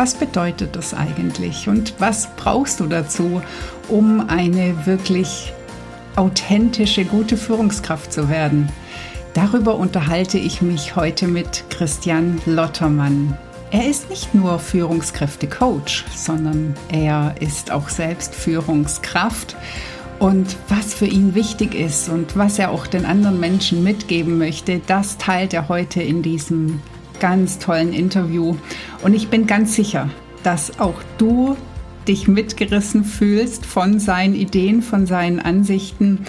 was bedeutet das eigentlich und was brauchst du dazu, um eine wirklich authentische, gute Führungskraft zu werden? Darüber unterhalte ich mich heute mit Christian Lottermann. Er ist nicht nur Führungskräfte-Coach, sondern er ist auch selbst Führungskraft. Und was für ihn wichtig ist und was er auch den anderen Menschen mitgeben möchte, das teilt er heute in diesem ganz tollen Interview. Und ich bin ganz sicher, dass auch du dich mitgerissen fühlst von seinen Ideen, von seinen Ansichten.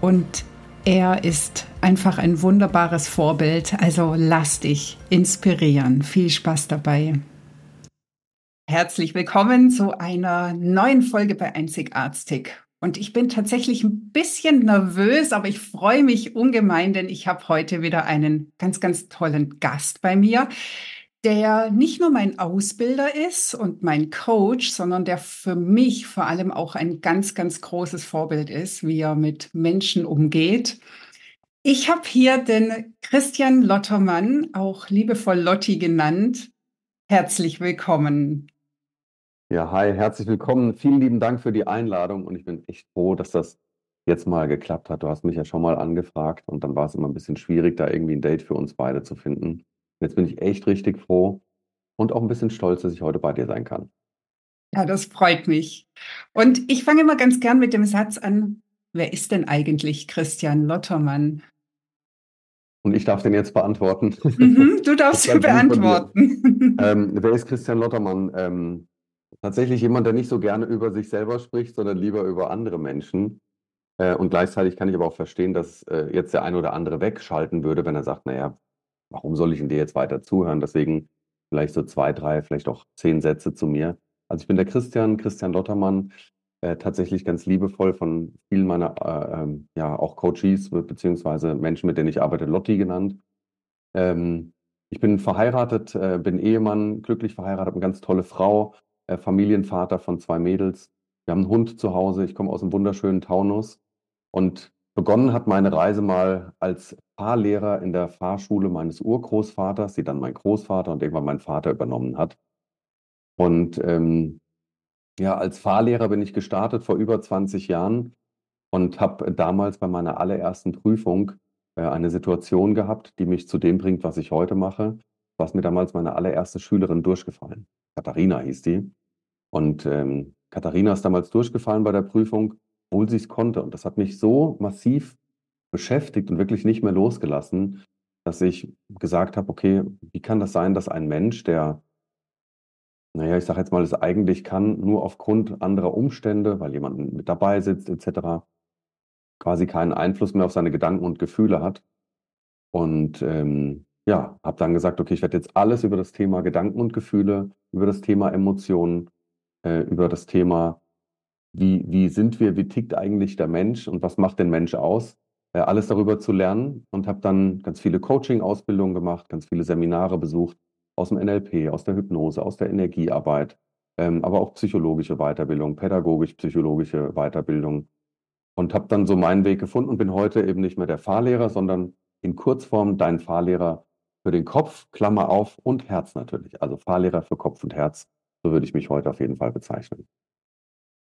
Und er ist einfach ein wunderbares Vorbild. Also lass dich inspirieren. Viel Spaß dabei. Herzlich willkommen zu einer neuen Folge bei Einzigartig. Und ich bin tatsächlich ein bisschen nervös, aber ich freue mich ungemein, denn ich habe heute wieder einen ganz, ganz tollen Gast bei mir, der nicht nur mein Ausbilder ist und mein Coach, sondern der für mich vor allem auch ein ganz, ganz großes Vorbild ist, wie er mit Menschen umgeht. Ich habe hier den Christian Lottermann, auch liebevoll Lotti genannt. Herzlich willkommen. Ja, hi, herzlich willkommen. Vielen lieben Dank für die Einladung und ich bin echt froh, dass das jetzt mal geklappt hat. Du hast mich ja schon mal angefragt und dann war es immer ein bisschen schwierig, da irgendwie ein Date für uns beide zu finden. Jetzt bin ich echt richtig froh und auch ein bisschen stolz, dass ich heute bei dir sein kann. Ja, das freut mich. Und ich fange immer ganz gern mit dem Satz an, wer ist denn eigentlich Christian Lottermann? Und ich darf den jetzt beantworten. Mhm, du darfst ihn beantworten. Ähm, wer ist Christian Lottermann? Ähm, tatsächlich jemand, der nicht so gerne über sich selber spricht, sondern lieber über andere Menschen. Äh, und gleichzeitig kann ich aber auch verstehen, dass äh, jetzt der ein oder andere wegschalten würde, wenn er sagt, naja, warum soll ich in dir jetzt weiter zuhören? Deswegen vielleicht so zwei, drei, vielleicht auch zehn Sätze zu mir. Also ich bin der Christian, Christian Lottermann, äh, tatsächlich ganz liebevoll von vielen meiner, äh, ähm, ja, auch Coaches, beziehungsweise Menschen, mit denen ich arbeite, Lotti genannt. Ähm, ich bin verheiratet, bin Ehemann, glücklich verheiratet, eine ganz tolle Frau, äh, Familienvater von zwei Mädels. Wir haben einen Hund zu Hause. Ich komme aus einem wunderschönen Taunus. Und begonnen hat meine Reise mal als Fahrlehrer in der Fahrschule meines Urgroßvaters, die dann mein Großvater und irgendwann mein Vater übernommen hat. Und ähm, ja, als Fahrlehrer bin ich gestartet vor über 20 Jahren und habe damals bei meiner allerersten Prüfung äh, eine Situation gehabt, die mich zu dem bringt, was ich heute mache. Was mir damals meine allererste Schülerin durchgefallen. Katharina hieß die. Und ähm, Katharina ist damals durchgefallen bei der Prüfung, obwohl sie es konnte. Und das hat mich so massiv beschäftigt und wirklich nicht mehr losgelassen, dass ich gesagt habe, okay, wie kann das sein, dass ein Mensch, der, naja, ich sage jetzt mal, es eigentlich kann, nur aufgrund anderer Umstände, weil jemand mit dabei sitzt etc., quasi keinen Einfluss mehr auf seine Gedanken und Gefühle hat. Und ähm, ja, habe dann gesagt, okay, ich werde jetzt alles über das Thema Gedanken und Gefühle, über das Thema Emotionen, äh, über das Thema, wie, wie sind wir, wie tickt eigentlich der Mensch und was macht den Mensch aus, äh, alles darüber zu lernen und habe dann ganz viele Coaching-Ausbildungen gemacht, ganz viele Seminare besucht aus dem NLP, aus der Hypnose, aus der Energiearbeit, ähm, aber auch psychologische Weiterbildung, pädagogisch-psychologische Weiterbildung und habe dann so meinen Weg gefunden und bin heute eben nicht mehr der Fahrlehrer, sondern in Kurzform dein Fahrlehrer für den Kopf, Klammer auf, und Herz natürlich. Also Fahrlehrer für Kopf und Herz. So würde ich mich heute auf jeden Fall bezeichnen.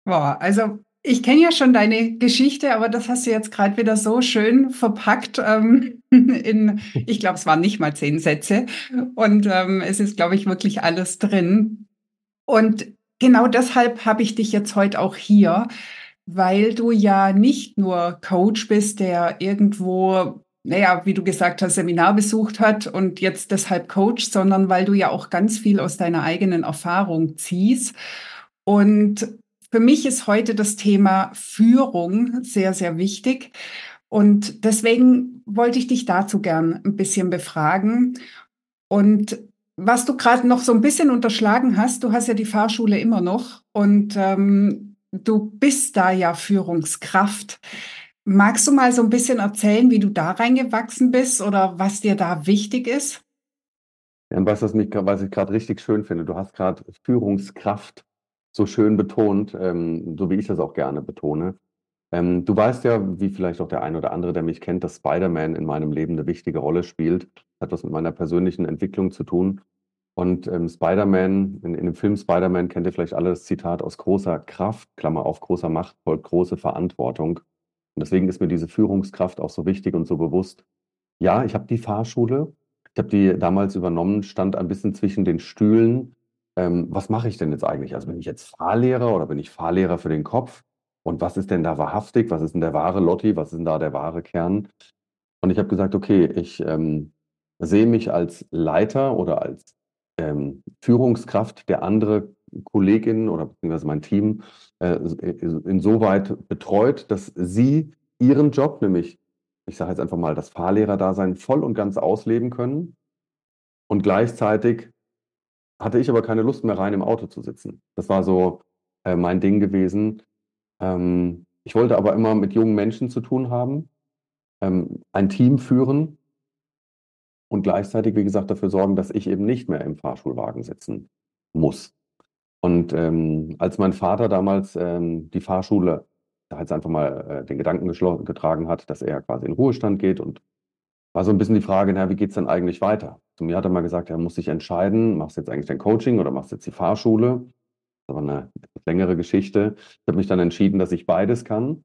Boah, also ich kenne ja schon deine Geschichte, aber das hast du jetzt gerade wieder so schön verpackt ähm, in, ich glaube, es waren nicht mal zehn Sätze. Und ähm, es ist, glaube ich, wirklich alles drin. Und genau deshalb habe ich dich jetzt heute auch hier, weil du ja nicht nur Coach bist, der irgendwo naja, wie du gesagt hast, Seminar besucht hat und jetzt deshalb Coach, sondern weil du ja auch ganz viel aus deiner eigenen Erfahrung ziehst. Und für mich ist heute das Thema Führung sehr, sehr wichtig. Und deswegen wollte ich dich dazu gern ein bisschen befragen. Und was du gerade noch so ein bisschen unterschlagen hast, du hast ja die Fahrschule immer noch und ähm, du bist da ja Führungskraft. Magst du mal so ein bisschen erzählen, wie du da reingewachsen bist oder was dir da wichtig ist? Ja, was, was, mich, was ich gerade richtig schön finde, du hast gerade Führungskraft so schön betont, ähm, so wie ich das auch gerne betone. Ähm, du weißt ja, wie vielleicht auch der eine oder andere, der mich kennt, dass Spider-Man in meinem Leben eine wichtige Rolle spielt. Hat was mit meiner persönlichen Entwicklung zu tun. Und ähm, Spider-Man, in, in, dem Film Spider-Man kennt ihr vielleicht alle das Zitat aus großer Kraft, Klammer auf, großer Macht folgt große Verantwortung. Und deswegen ist mir diese Führungskraft auch so wichtig und so bewusst. Ja, ich habe die Fahrschule, ich habe die damals übernommen, stand ein bisschen zwischen den Stühlen. Ähm, was mache ich denn jetzt eigentlich? Also bin ich jetzt Fahrlehrer oder bin ich Fahrlehrer für den Kopf? Und was ist denn da wahrhaftig? Was ist denn der wahre Lotti? Was ist denn da der wahre Kern? Und ich habe gesagt, okay, ich ähm, sehe mich als Leiter oder als ähm, Führungskraft der andere Kolleginnen oder beziehungsweise mein Team äh, insoweit betreut, dass sie ihren Job, nämlich, ich sage jetzt einfach mal, das Fahrlehrerdasein voll und ganz ausleben können. Und gleichzeitig hatte ich aber keine Lust mehr rein im Auto zu sitzen. Das war so äh, mein Ding gewesen. Ähm, ich wollte aber immer mit jungen Menschen zu tun haben, ähm, ein Team führen und gleichzeitig, wie gesagt, dafür sorgen, dass ich eben nicht mehr im Fahrschulwagen sitzen muss. Und ähm, als mein Vater damals ähm, die Fahrschule, da jetzt einfach mal äh, den Gedanken getragen hat, dass er quasi in Ruhestand geht und war so ein bisschen die Frage, na, wie geht's denn eigentlich weiter? Zu mir hat er mal gesagt, er muss sich entscheiden, machst du jetzt eigentlich dein Coaching oder machst du jetzt die Fahrschule? Das war eine längere Geschichte. Ich habe mich dann entschieden, dass ich beides kann.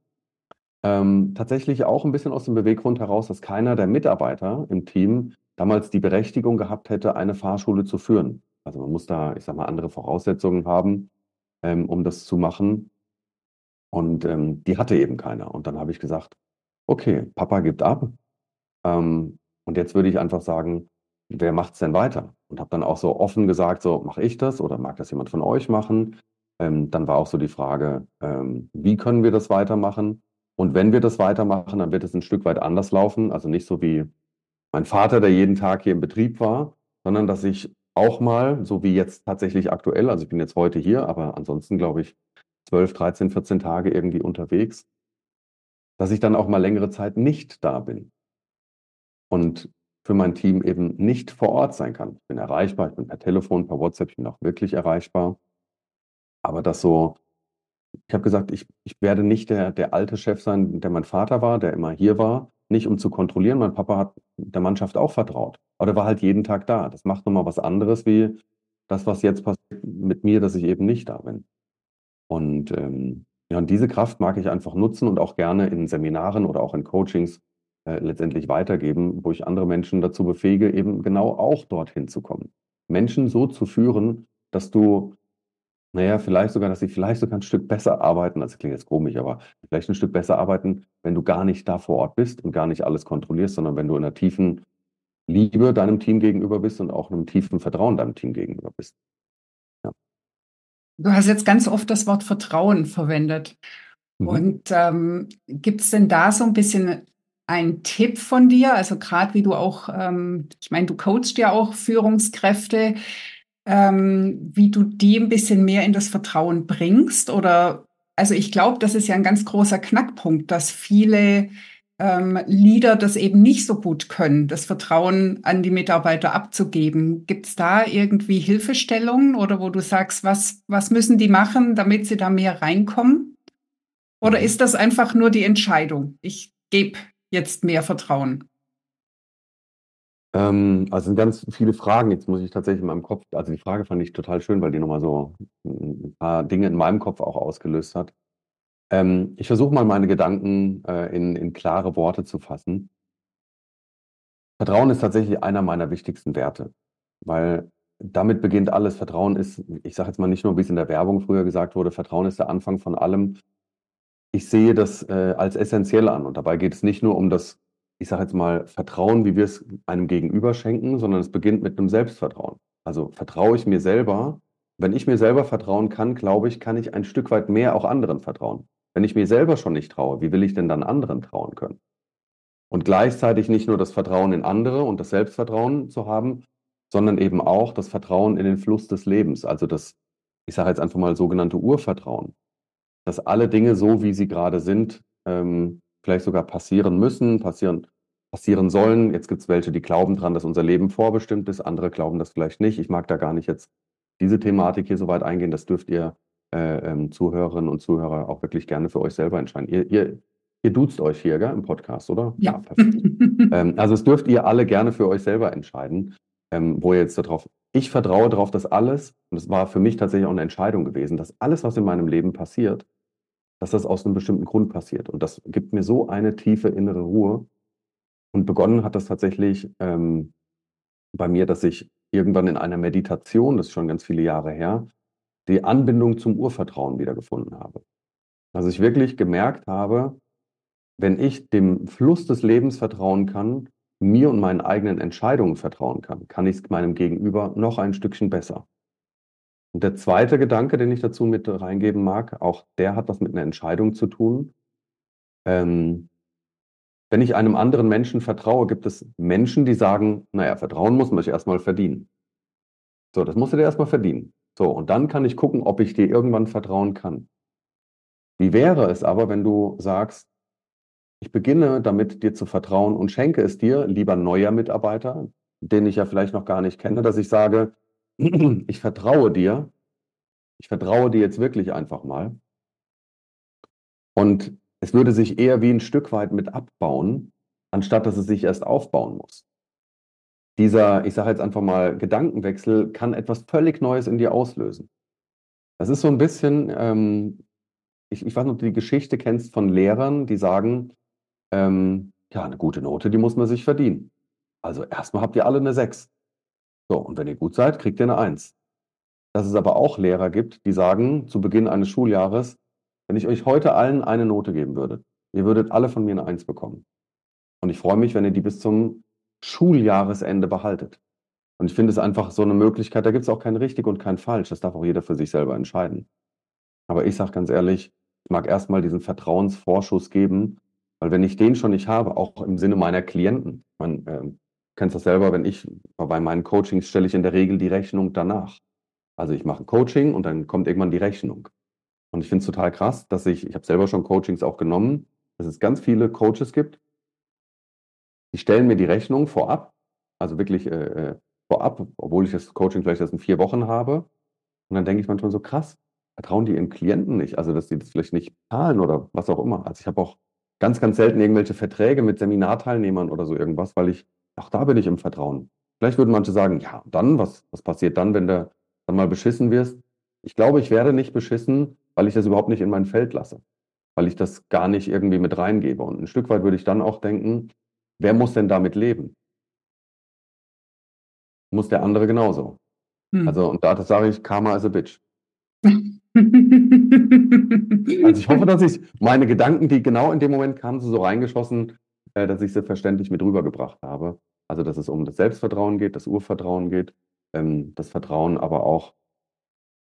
Ähm, tatsächlich auch ein bisschen aus dem Beweggrund heraus, dass keiner der Mitarbeiter im Team damals die Berechtigung gehabt hätte, eine Fahrschule zu führen. Also man muss da, ich sag mal, andere Voraussetzungen haben, ähm, um das zu machen. Und ähm, die hatte eben keiner. Und dann habe ich gesagt, okay, Papa gibt ab. Ähm, und jetzt würde ich einfach sagen, wer macht es denn weiter? Und habe dann auch so offen gesagt, so mache ich das oder mag das jemand von euch machen? Ähm, dann war auch so die Frage, ähm, wie können wir das weitermachen? Und wenn wir das weitermachen, dann wird es ein Stück weit anders laufen. Also nicht so wie mein Vater, der jeden Tag hier im Betrieb war, sondern dass ich auch mal, so wie jetzt tatsächlich aktuell, also ich bin jetzt heute hier, aber ansonsten glaube ich 12, 13, 14 Tage irgendwie unterwegs, dass ich dann auch mal längere Zeit nicht da bin und für mein Team eben nicht vor Ort sein kann. Ich bin erreichbar, ich bin per Telefon, per WhatsApp, ich bin auch wirklich erreichbar. Aber das so, ich habe gesagt, ich, ich werde nicht der, der alte Chef sein, der mein Vater war, der immer hier war, nicht um zu kontrollieren. Mein Papa hat der Mannschaft auch vertraut. Aber der war halt jeden Tag da. Das macht nochmal was anderes wie das, was jetzt passiert mit mir, dass ich eben nicht da bin. Und ähm, ja, und diese Kraft mag ich einfach nutzen und auch gerne in Seminaren oder auch in Coachings äh, letztendlich weitergeben, wo ich andere Menschen dazu befähige, eben genau auch dorthin zu kommen. Menschen so zu führen, dass du naja, vielleicht sogar, dass sie vielleicht sogar ein Stück besser arbeiten, also klingt jetzt komisch, aber vielleicht ein Stück besser arbeiten, wenn du gar nicht da vor Ort bist und gar nicht alles kontrollierst, sondern wenn du in einer tiefen Liebe deinem Team gegenüber bist und auch einem tiefen Vertrauen deinem Team gegenüber bist. Ja. Du hast jetzt ganz oft das Wort Vertrauen verwendet. Mhm. Und ähm, gibt es denn da so ein bisschen einen Tipp von dir? Also gerade wie du auch, ähm, ich meine, du coachst ja auch Führungskräfte ähm, wie du die ein bisschen mehr in das Vertrauen bringst? Oder also ich glaube, das ist ja ein ganz großer Knackpunkt, dass viele ähm, Leader das eben nicht so gut können, das Vertrauen an die Mitarbeiter abzugeben. Gibt es da irgendwie Hilfestellungen oder wo du sagst, was, was müssen die machen, damit sie da mehr reinkommen? Oder mhm. ist das einfach nur die Entscheidung? Ich gebe jetzt mehr Vertrauen. Ähm, also sind ganz viele Fragen. Jetzt muss ich tatsächlich in meinem Kopf, also die Frage fand ich total schön, weil die nochmal so ein paar Dinge in meinem Kopf auch ausgelöst hat. Ähm, ich versuche mal meine Gedanken äh, in, in klare Worte zu fassen. Vertrauen ist tatsächlich einer meiner wichtigsten Werte, weil damit beginnt alles. Vertrauen ist, ich sage jetzt mal nicht nur, wie es in der Werbung früher gesagt wurde, Vertrauen ist der Anfang von allem. Ich sehe das äh, als essentiell an und dabei geht es nicht nur um das ich sage jetzt mal, Vertrauen, wie wir es einem Gegenüber schenken, sondern es beginnt mit einem Selbstvertrauen. Also vertraue ich mir selber. Wenn ich mir selber vertrauen kann, glaube ich, kann ich ein Stück weit mehr auch anderen vertrauen. Wenn ich mir selber schon nicht traue, wie will ich denn dann anderen trauen können? Und gleichzeitig nicht nur das Vertrauen in andere und das Selbstvertrauen zu haben, sondern eben auch das Vertrauen in den Fluss des Lebens, also das, ich sage jetzt einfach mal sogenannte Urvertrauen, dass alle Dinge so, wie sie gerade sind, ähm, vielleicht sogar passieren müssen, passieren, passieren sollen. Jetzt gibt es welche, die glauben dran, dass unser Leben vorbestimmt ist, andere glauben das vielleicht nicht. Ich mag da gar nicht jetzt diese Thematik hier so weit eingehen, das dürft ihr äh, ähm, Zuhörerinnen und Zuhörer auch wirklich gerne für euch selber entscheiden. Ihr, ihr, ihr duzt euch hier gell, im Podcast, oder? Ja. ja ähm, also es dürft ihr alle gerne für euch selber entscheiden, ähm, wo ihr jetzt darauf, ich vertraue darauf, dass alles, und das war für mich tatsächlich auch eine Entscheidung gewesen, dass alles, was in meinem Leben passiert, dass das aus einem bestimmten Grund passiert. Und das gibt mir so eine tiefe innere Ruhe. Und begonnen hat das tatsächlich ähm, bei mir, dass ich irgendwann in einer Meditation, das ist schon ganz viele Jahre her, die Anbindung zum Urvertrauen wiedergefunden habe. Also ich wirklich gemerkt habe, wenn ich dem Fluss des Lebens vertrauen kann, mir und meinen eigenen Entscheidungen vertrauen kann, kann ich es meinem Gegenüber noch ein Stückchen besser. Und der zweite Gedanke, den ich dazu mit reingeben mag, auch der hat was mit einer Entscheidung zu tun. Ähm, wenn ich einem anderen Menschen vertraue, gibt es Menschen, die sagen, naja, Vertrauen muss man sich erstmal verdienen. So, das musst du dir erstmal verdienen. So, und dann kann ich gucken, ob ich dir irgendwann vertrauen kann. Wie wäre es aber, wenn du sagst, ich beginne damit, dir zu vertrauen und schenke es dir, lieber neuer Mitarbeiter, den ich ja vielleicht noch gar nicht kenne, dass ich sage, ich vertraue dir, ich vertraue dir jetzt wirklich einfach mal. Und es würde sich eher wie ein Stück weit mit abbauen, anstatt dass es sich erst aufbauen muss. Dieser, ich sage jetzt einfach mal, Gedankenwechsel kann etwas völlig Neues in dir auslösen. Das ist so ein bisschen, ähm, ich, ich weiß nicht, ob du die Geschichte kennst von Lehrern, die sagen, ähm, ja, eine gute Note, die muss man sich verdienen. Also erstmal habt ihr alle eine 6. So, und wenn ihr gut seid, kriegt ihr eine 1. Dass es aber auch Lehrer gibt, die sagen zu Beginn eines Schuljahres, wenn ich euch heute allen eine Note geben würde, ihr würdet alle von mir eine Eins bekommen. Und ich freue mich, wenn ihr die bis zum Schuljahresende behaltet. Und ich finde es einfach so eine Möglichkeit, da gibt es auch kein richtig und kein falsch. Das darf auch jeder für sich selber entscheiden. Aber ich sage ganz ehrlich, ich mag erstmal diesen Vertrauensvorschuss geben, weil wenn ich den schon nicht habe, auch im Sinne meiner Klienten, man äh, kennt das selber, wenn ich bei meinen Coachings stelle ich in der Regel die Rechnung danach. Also ich mache ein Coaching und dann kommt irgendwann die Rechnung. Und ich finde es total krass, dass ich, ich habe selber schon Coachings auch genommen, dass es ganz viele Coaches gibt, die stellen mir die Rechnung vorab, also wirklich äh, äh, vorab, obwohl ich das Coaching vielleicht erst in vier Wochen habe. Und dann denke ich manchmal so, krass, vertrauen die ihren Klienten nicht, also dass die das vielleicht nicht zahlen oder was auch immer. Also ich habe auch ganz, ganz selten irgendwelche Verträge mit Seminarteilnehmern oder so irgendwas, weil ich, auch da bin ich im Vertrauen. Vielleicht würden manche sagen, ja, dann, was, was passiert dann, wenn du dann mal beschissen wirst? Ich glaube, ich werde nicht beschissen, weil ich das überhaupt nicht in mein Feld lasse, weil ich das gar nicht irgendwie mit reingebe. Und ein Stück weit würde ich dann auch denken, wer muss denn damit leben? Muss der andere genauso. Hm. Also, und da sage ich, Karma is a bitch. also ich hoffe, dass ich meine Gedanken, die genau in dem Moment kamen, so reingeschossen, dass ich sie verständlich mit rübergebracht habe. Also dass es um das Selbstvertrauen geht, das Urvertrauen geht, ähm, das Vertrauen aber auch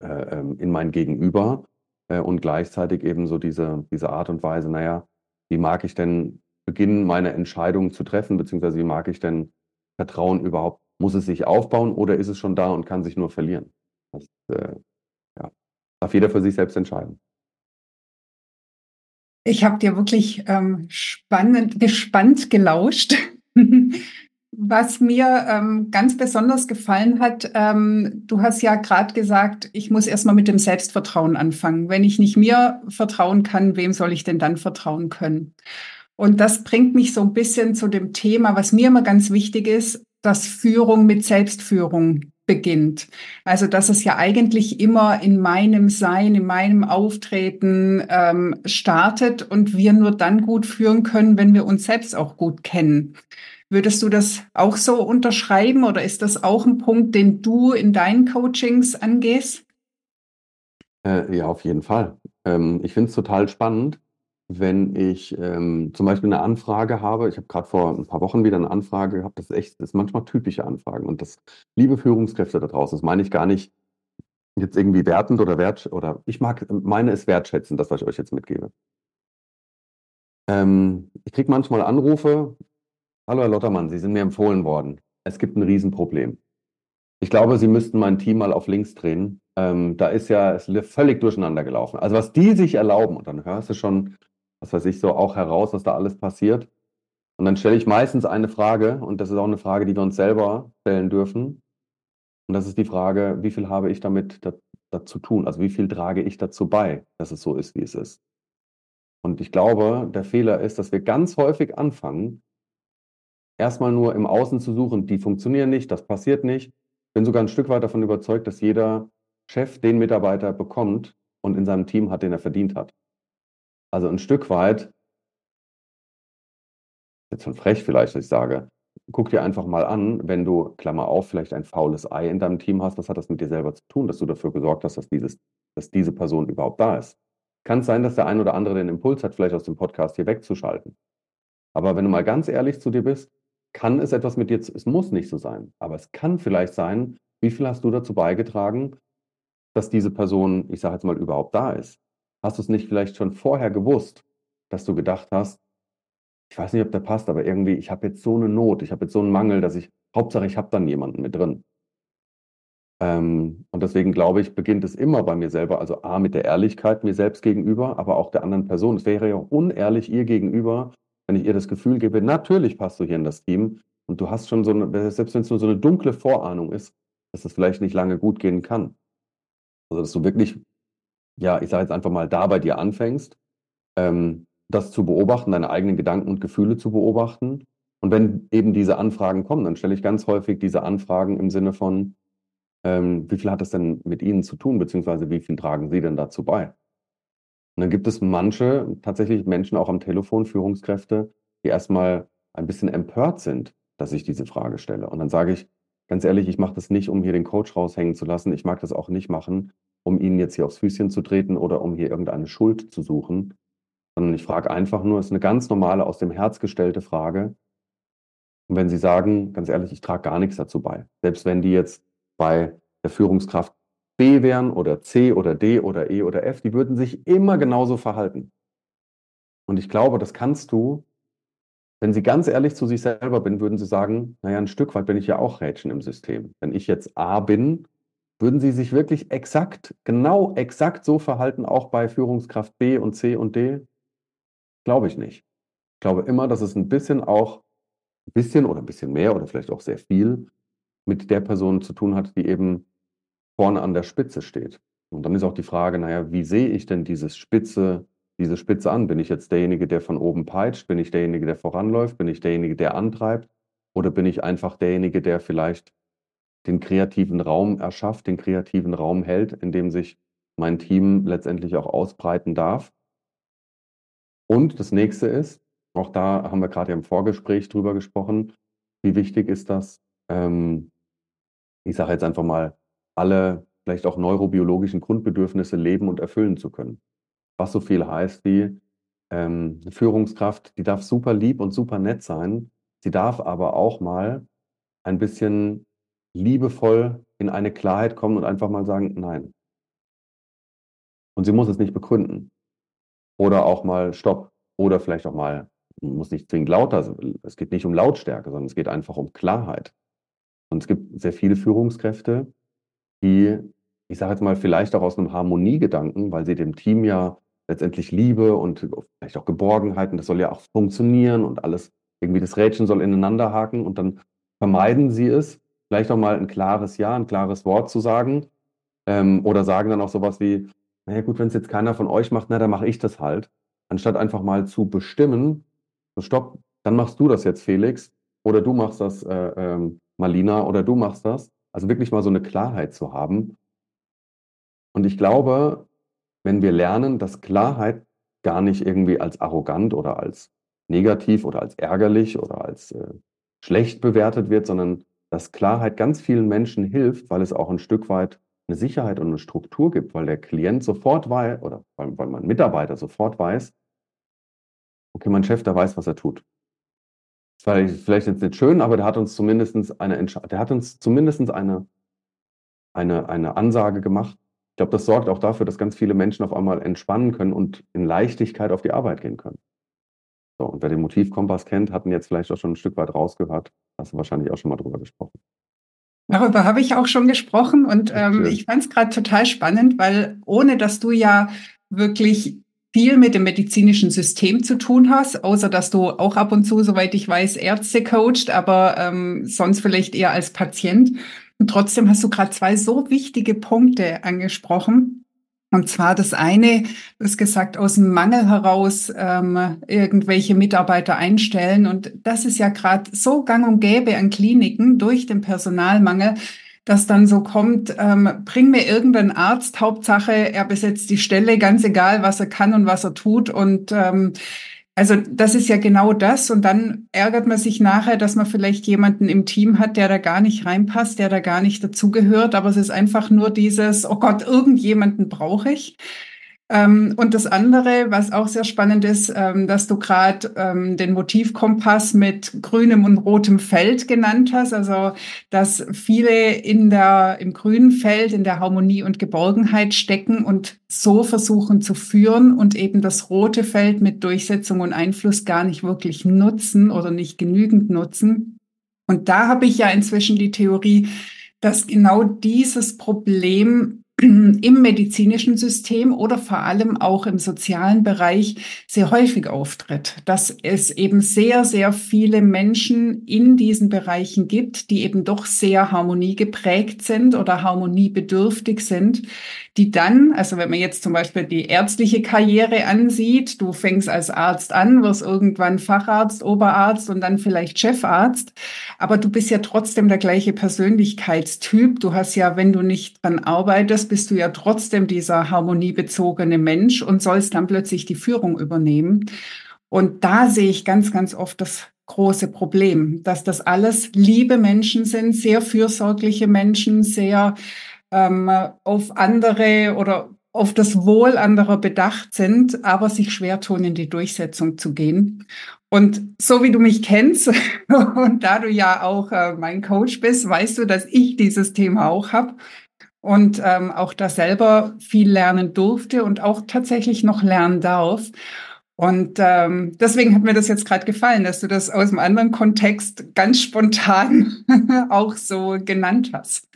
äh, ähm, in mein Gegenüber äh, und gleichzeitig eben so diese, diese Art und Weise, naja, wie mag ich denn beginnen, meine Entscheidungen zu treffen, beziehungsweise wie mag ich denn Vertrauen überhaupt, muss es sich aufbauen oder ist es schon da und kann sich nur verlieren? Das äh, ja, darf jeder für sich selbst entscheiden. Ich habe dir wirklich ähm, spannend, gespannt gelauscht. Was mir ähm, ganz besonders gefallen hat, ähm, du hast ja gerade gesagt, ich muss erstmal mit dem Selbstvertrauen anfangen. Wenn ich nicht mir vertrauen kann, wem soll ich denn dann vertrauen können? Und das bringt mich so ein bisschen zu dem Thema, was mir immer ganz wichtig ist, dass Führung mit Selbstführung beginnt. Also dass es ja eigentlich immer in meinem Sein, in meinem Auftreten ähm, startet und wir nur dann gut führen können, wenn wir uns selbst auch gut kennen. Würdest du das auch so unterschreiben oder ist das auch ein Punkt, den du in deinen Coachings angehst? Äh, ja, auf jeden Fall. Ähm, ich finde es total spannend, wenn ich ähm, zum Beispiel eine Anfrage habe. Ich habe gerade vor ein paar Wochen wieder eine Anfrage gehabt. Das ist echt, das ist manchmal typische Anfragen. Und das, liebe Führungskräfte da draußen, das meine ich gar nicht jetzt irgendwie wertend oder wert oder ich mag, meine ist wertschätzen, das, was ich euch jetzt mitgebe. Ähm, ich kriege manchmal Anrufe, Hallo Herr Lottermann, Sie sind mir empfohlen worden. Es gibt ein Riesenproblem. Ich glaube, Sie müssten mein Team mal auf links drehen. Ähm, da ist ja es ist völlig durcheinander gelaufen. Also was die sich erlauben, und dann hörst du schon, was weiß ich, so auch heraus, was da alles passiert. Und dann stelle ich meistens eine Frage, und das ist auch eine Frage, die wir uns selber stellen dürfen. Und das ist die Frage, wie viel habe ich damit da, dazu tun? Also wie viel trage ich dazu bei, dass es so ist, wie es ist? Und ich glaube, der Fehler ist, dass wir ganz häufig anfangen, erstmal nur im Außen zu suchen, die funktionieren nicht, das passiert nicht. Bin sogar ein Stück weit davon überzeugt, dass jeder Chef den Mitarbeiter bekommt und in seinem Team hat, den er verdient hat. Also ein Stück weit, jetzt schon frech vielleicht, dass ich sage, guck dir einfach mal an, wenn du, Klammer auf, vielleicht ein faules Ei in deinem Team hast, was hat das mit dir selber zu tun, dass du dafür gesorgt hast, dass, dieses, dass diese Person überhaupt da ist. Kann es sein, dass der ein oder andere den Impuls hat, vielleicht aus dem Podcast hier wegzuschalten. Aber wenn du mal ganz ehrlich zu dir bist, kann es etwas mit dir, es muss nicht so sein, aber es kann vielleicht sein, wie viel hast du dazu beigetragen, dass diese Person, ich sage jetzt mal, überhaupt da ist? Hast du es nicht vielleicht schon vorher gewusst, dass du gedacht hast, ich weiß nicht, ob der passt, aber irgendwie, ich habe jetzt so eine Not, ich habe jetzt so einen Mangel, dass ich, Hauptsache, ich habe dann jemanden mit drin. Ähm, und deswegen glaube ich, beginnt es immer bei mir selber, also A, mit der Ehrlichkeit mir selbst gegenüber, aber auch der anderen Person. Es wäre ja unehrlich ihr gegenüber, wenn ich ihr das Gefühl gebe, natürlich passt du hier in das Team und du hast schon so eine, selbst wenn es nur so eine dunkle Vorahnung ist, dass es vielleicht nicht lange gut gehen kann. Also, dass du wirklich, ja, ich sage jetzt einfach mal, da bei dir anfängst, ähm, das zu beobachten, deine eigenen Gedanken und Gefühle zu beobachten. Und wenn eben diese Anfragen kommen, dann stelle ich ganz häufig diese Anfragen im Sinne von, ähm, wie viel hat das denn mit Ihnen zu tun, beziehungsweise wie viel tragen Sie denn dazu bei? Und dann gibt es manche, tatsächlich Menschen auch am Telefon, Führungskräfte, die erstmal ein bisschen empört sind, dass ich diese Frage stelle. Und dann sage ich, ganz ehrlich, ich mache das nicht, um hier den Coach raushängen zu lassen. Ich mag das auch nicht machen, um Ihnen jetzt hier aufs Füßchen zu treten oder um hier irgendeine Schuld zu suchen, sondern ich frage einfach nur, es ist eine ganz normale, aus dem Herz gestellte Frage. Und wenn Sie sagen, ganz ehrlich, ich trage gar nichts dazu bei, selbst wenn die jetzt bei der Führungskraft B wären oder C oder D oder E oder F, die würden sich immer genauso verhalten. Und ich glaube, das kannst du, wenn Sie ganz ehrlich zu sich selber bin, würden Sie sagen, naja, ein Stück weit bin ich ja auch Rädchen im System. Wenn ich jetzt A bin, würden Sie sich wirklich exakt, genau exakt so verhalten, auch bei Führungskraft B und C und D? Glaube ich nicht. Ich glaube immer, dass es ein bisschen auch, ein bisschen oder ein bisschen mehr oder vielleicht auch sehr viel mit der Person zu tun hat, die eben vorne an der Spitze steht. Und dann ist auch die Frage, naja, wie sehe ich denn dieses Spitze, diese Spitze an? Bin ich jetzt derjenige, der von oben peitscht? Bin ich derjenige, der voranläuft? Bin ich derjenige, der antreibt? Oder bin ich einfach derjenige, der vielleicht den kreativen Raum erschafft, den kreativen Raum hält, in dem sich mein Team letztendlich auch ausbreiten darf? Und das nächste ist, auch da haben wir gerade im Vorgespräch drüber gesprochen, wie wichtig ist das, ähm, ich sage jetzt einfach mal, alle vielleicht auch neurobiologischen Grundbedürfnisse leben und erfüllen zu können. Was so viel heißt wie ähm, Führungskraft, die darf super lieb und super nett sein, sie darf aber auch mal ein bisschen liebevoll in eine Klarheit kommen und einfach mal sagen, nein. Und sie muss es nicht begründen. Oder auch mal Stopp. Oder vielleicht auch mal, muss nicht zwingend lauter. Es geht nicht um Lautstärke, sondern es geht einfach um Klarheit. Und es gibt sehr viele Führungskräfte, die, ich sage jetzt mal, vielleicht auch aus einem Harmoniegedanken, weil sie dem Team ja letztendlich Liebe und vielleicht auch Geborgenheit, und das soll ja auch funktionieren und alles, irgendwie das Rädchen soll ineinander haken und dann vermeiden sie es, vielleicht auch mal ein klares Ja, ein klares Wort zu sagen ähm, oder sagen dann auch sowas wie, naja gut, wenn es jetzt keiner von euch macht, na, dann mache ich das halt. Anstatt einfach mal zu bestimmen, so stopp, dann machst du das jetzt, Felix, oder du machst das, äh, ähm, Malina, oder du machst das. Also wirklich mal so eine Klarheit zu haben. Und ich glaube, wenn wir lernen, dass Klarheit gar nicht irgendwie als arrogant oder als negativ oder als ärgerlich oder als äh, schlecht bewertet wird, sondern dass Klarheit ganz vielen Menschen hilft, weil es auch ein Stück weit eine Sicherheit und eine Struktur gibt, weil der Klient sofort weiß oder weil, weil mein Mitarbeiter sofort weiß, okay, mein Chef, der weiß, was er tut. War vielleicht jetzt nicht schön, aber der hat uns zumindest eine, der hat uns zumindest eine, eine, eine Ansage gemacht. Ich glaube, das sorgt auch dafür, dass ganz viele Menschen auf einmal entspannen können und in Leichtigkeit auf die Arbeit gehen können. So, und wer den Motivkompass kennt, hatten jetzt vielleicht auch schon ein Stück weit rausgehört. Hast du wahrscheinlich auch schon mal drüber gesprochen. Darüber habe ich auch schon gesprochen und ähm, ich fand es gerade total spannend, weil ohne dass du ja wirklich viel mit dem medizinischen System zu tun hast, außer dass du auch ab und zu, soweit ich weiß, Ärzte coacht, aber ähm, sonst vielleicht eher als Patient. Und trotzdem hast du gerade zwei so wichtige Punkte angesprochen. Und zwar das eine, du hast gesagt, aus dem Mangel heraus ähm, irgendwelche Mitarbeiter einstellen. Und das ist ja gerade so gang und gäbe an Kliniken durch den Personalmangel, dass dann so kommt, ähm, bring mir irgendeinen Arzt, Hauptsache, er besetzt die Stelle, ganz egal, was er kann und was er tut. Und ähm, also das ist ja genau das. Und dann ärgert man sich nachher, dass man vielleicht jemanden im Team hat, der da gar nicht reinpasst, der da gar nicht dazugehört. Aber es ist einfach nur dieses, oh Gott, irgendjemanden brauche ich. Ähm, und das andere, was auch sehr spannend ist, ähm, dass du gerade ähm, den Motivkompass mit grünem und rotem Feld genannt hast. Also, dass viele in der, im grünen Feld, in der Harmonie und Geborgenheit stecken und so versuchen zu führen und eben das rote Feld mit Durchsetzung und Einfluss gar nicht wirklich nutzen oder nicht genügend nutzen. Und da habe ich ja inzwischen die Theorie, dass genau dieses Problem im medizinischen System oder vor allem auch im sozialen Bereich sehr häufig auftritt, dass es eben sehr, sehr viele Menschen in diesen Bereichen gibt, die eben doch sehr harmoniegeprägt sind oder harmoniebedürftig sind, die dann, also wenn man jetzt zum Beispiel die ärztliche Karriere ansieht, du fängst als Arzt an, wirst irgendwann Facharzt, Oberarzt und dann vielleicht Chefarzt, aber du bist ja trotzdem der gleiche Persönlichkeitstyp. Du hast ja, wenn du nicht dran arbeitest, bist du ja trotzdem dieser harmoniebezogene Mensch und sollst dann plötzlich die Führung übernehmen. Und da sehe ich ganz, ganz oft das große Problem, dass das alles liebe Menschen sind, sehr fürsorgliche Menschen, sehr ähm, auf andere oder auf das Wohl anderer bedacht sind, aber sich schwer tun, in die Durchsetzung zu gehen. Und so wie du mich kennst und da du ja auch äh, mein Coach bist, weißt du, dass ich dieses Thema auch habe und ähm, auch da selber viel lernen durfte und auch tatsächlich noch lernen darf. Und ähm, deswegen hat mir das jetzt gerade gefallen, dass du das aus einem anderen Kontext ganz spontan auch so genannt hast.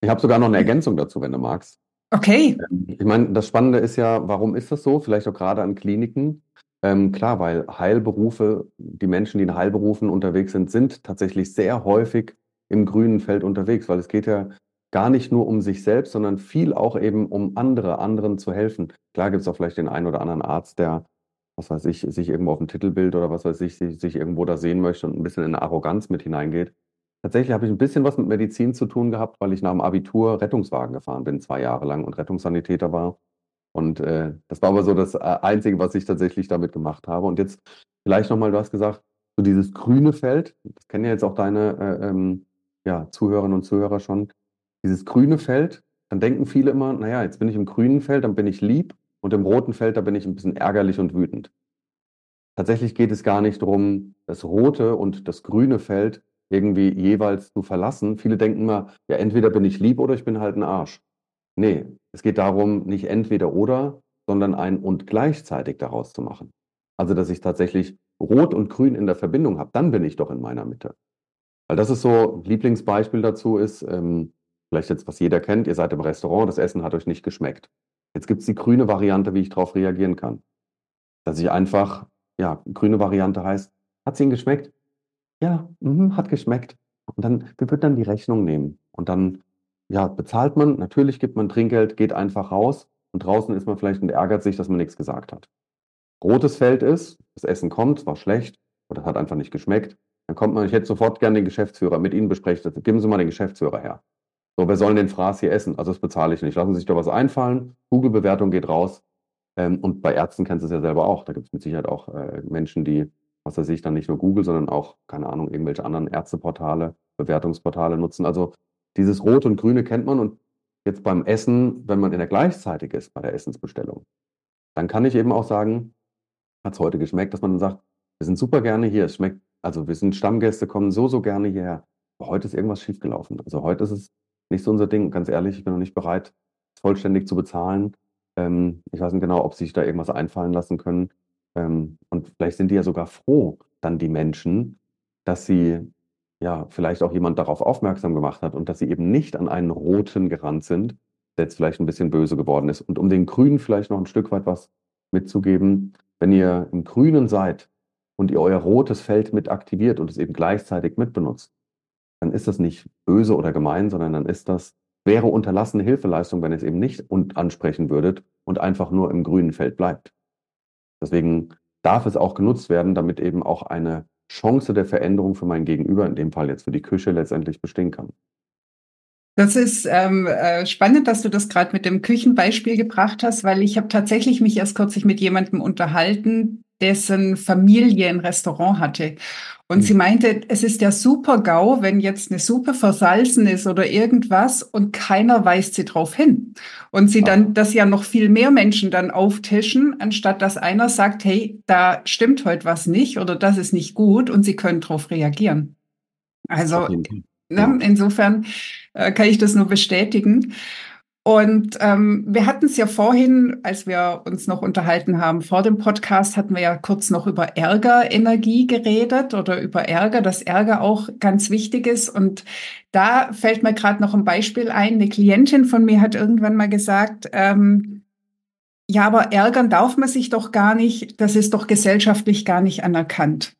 Ich habe sogar noch eine Ergänzung dazu, wenn du magst. Okay. Ähm, ich meine, das Spannende ist ja, warum ist das so? Vielleicht auch gerade an Kliniken. Ähm, klar, weil Heilberufe, die Menschen, die in Heilberufen unterwegs sind, sind tatsächlich sehr häufig im grünen Feld unterwegs, weil es geht ja gar nicht nur um sich selbst, sondern viel auch eben um andere, anderen zu helfen. Klar gibt es auch vielleicht den einen oder anderen Arzt, der, was weiß ich, sich irgendwo auf dem Titelbild oder was weiß ich, sich, sich irgendwo da sehen möchte und ein bisschen in eine Arroganz mit hineingeht. Tatsächlich habe ich ein bisschen was mit Medizin zu tun gehabt, weil ich nach dem Abitur Rettungswagen gefahren bin, zwei Jahre lang und Rettungssanitäter war. Und äh, das war aber so das äh, Einzige, was ich tatsächlich damit gemacht habe. Und jetzt vielleicht nochmal, du hast gesagt, so dieses grüne Feld, das kennen ja jetzt auch deine äh, ähm, ja, Zuhörerinnen und Zuhörer schon, dieses grüne Feld, dann denken viele immer, naja, jetzt bin ich im grünen Feld, dann bin ich lieb und im roten Feld, da bin ich ein bisschen ärgerlich und wütend. Tatsächlich geht es gar nicht darum, das rote und das grüne Feld irgendwie jeweils zu verlassen. Viele denken immer, ja, entweder bin ich lieb oder ich bin halt ein Arsch. Nee, es geht darum, nicht entweder oder, sondern ein und gleichzeitig daraus zu machen. Also, dass ich tatsächlich Rot und Grün in der Verbindung habe, dann bin ich doch in meiner Mitte. Weil das ist so, Lieblingsbeispiel dazu ist, ähm, vielleicht jetzt, was jeder kennt, ihr seid im Restaurant, das Essen hat euch nicht geschmeckt. Jetzt gibt es die grüne Variante, wie ich darauf reagieren kann. Dass ich einfach, ja, grüne Variante heißt, hat es Ihnen geschmeckt? Ja, mhm, hat geschmeckt. Und dann wir würden dann die Rechnung nehmen und dann, ja, bezahlt man, natürlich gibt man Trinkgeld, geht einfach raus und draußen ist man vielleicht und ärgert sich, dass man nichts gesagt hat. Rotes Feld ist, das Essen kommt, war schlecht oder hat einfach nicht geschmeckt. Dann kommt man, ich hätte sofort gerne den Geschäftsführer, mit Ihnen besprechen. Geben Sie mal den Geschäftsführer her. So, wer soll den Fraß hier essen? Also das bezahle ich nicht. Lassen Sie sich doch was einfallen. Google-Bewertung geht raus. Ähm, und bei Ärzten kennst du es ja selber auch. Da gibt es mit Sicherheit auch äh, Menschen, die was weiß ich, dann nicht nur Google, sondern auch, keine Ahnung, irgendwelche anderen Ärzteportale, Bewertungsportale nutzen. Also dieses Rot und Grüne kennt man und jetzt beim Essen, wenn man in der gleichzeitig ist bei der Essensbestellung, dann kann ich eben auch sagen, hat es heute geschmeckt, dass man dann sagt, wir sind super gerne hier, es schmeckt, also wir sind Stammgäste, kommen so, so gerne hierher. Aber heute ist irgendwas schiefgelaufen. Also heute ist es nicht so unser Ding. Ganz ehrlich, ich bin noch nicht bereit, es vollständig zu bezahlen. Ähm, ich weiß nicht genau, ob sie sich da irgendwas einfallen lassen können. Ähm, und vielleicht sind die ja sogar froh, dann die Menschen, dass sie ja, vielleicht auch jemand darauf aufmerksam gemacht hat und dass sie eben nicht an einen roten gerannt sind, der jetzt vielleicht ein bisschen böse geworden ist. Und um den Grünen vielleicht noch ein Stück weit was mitzugeben, wenn ihr im Grünen seid und ihr euer rotes Feld mit aktiviert und es eben gleichzeitig mitbenutzt, dann ist das nicht böse oder gemein, sondern dann ist das, wäre unterlassene Hilfeleistung, wenn ihr es eben nicht ansprechen würdet und einfach nur im grünen Feld bleibt. Deswegen darf es auch genutzt werden, damit eben auch eine Chance der Veränderung für mein Gegenüber, in dem Fall jetzt für die Küche, letztendlich bestehen kann. Das ist ähm, äh, spannend, dass du das gerade mit dem Küchenbeispiel gebracht hast, weil ich habe tatsächlich mich erst kürzlich mit jemandem unterhalten, dessen Familie ein Restaurant hatte. Und mhm. sie meinte, es ist der super GAU, wenn jetzt eine Suppe versalzen ist oder irgendwas und keiner weist sie drauf hin. Und sie dann, dass ja noch viel mehr Menschen dann auftischen, anstatt dass einer sagt, hey, da stimmt heute was nicht oder das ist nicht gut und sie können drauf reagieren. Also, ne, insofern äh, kann ich das nur bestätigen. Und ähm, wir hatten es ja vorhin, als wir uns noch unterhalten haben vor dem Podcast, hatten wir ja kurz noch über Ärgerenergie geredet oder über Ärger, dass Ärger auch ganz wichtig ist. Und da fällt mir gerade noch ein Beispiel ein. Eine Klientin von mir hat irgendwann mal gesagt, ähm, ja, aber ärgern darf man sich doch gar nicht, das ist doch gesellschaftlich gar nicht anerkannt.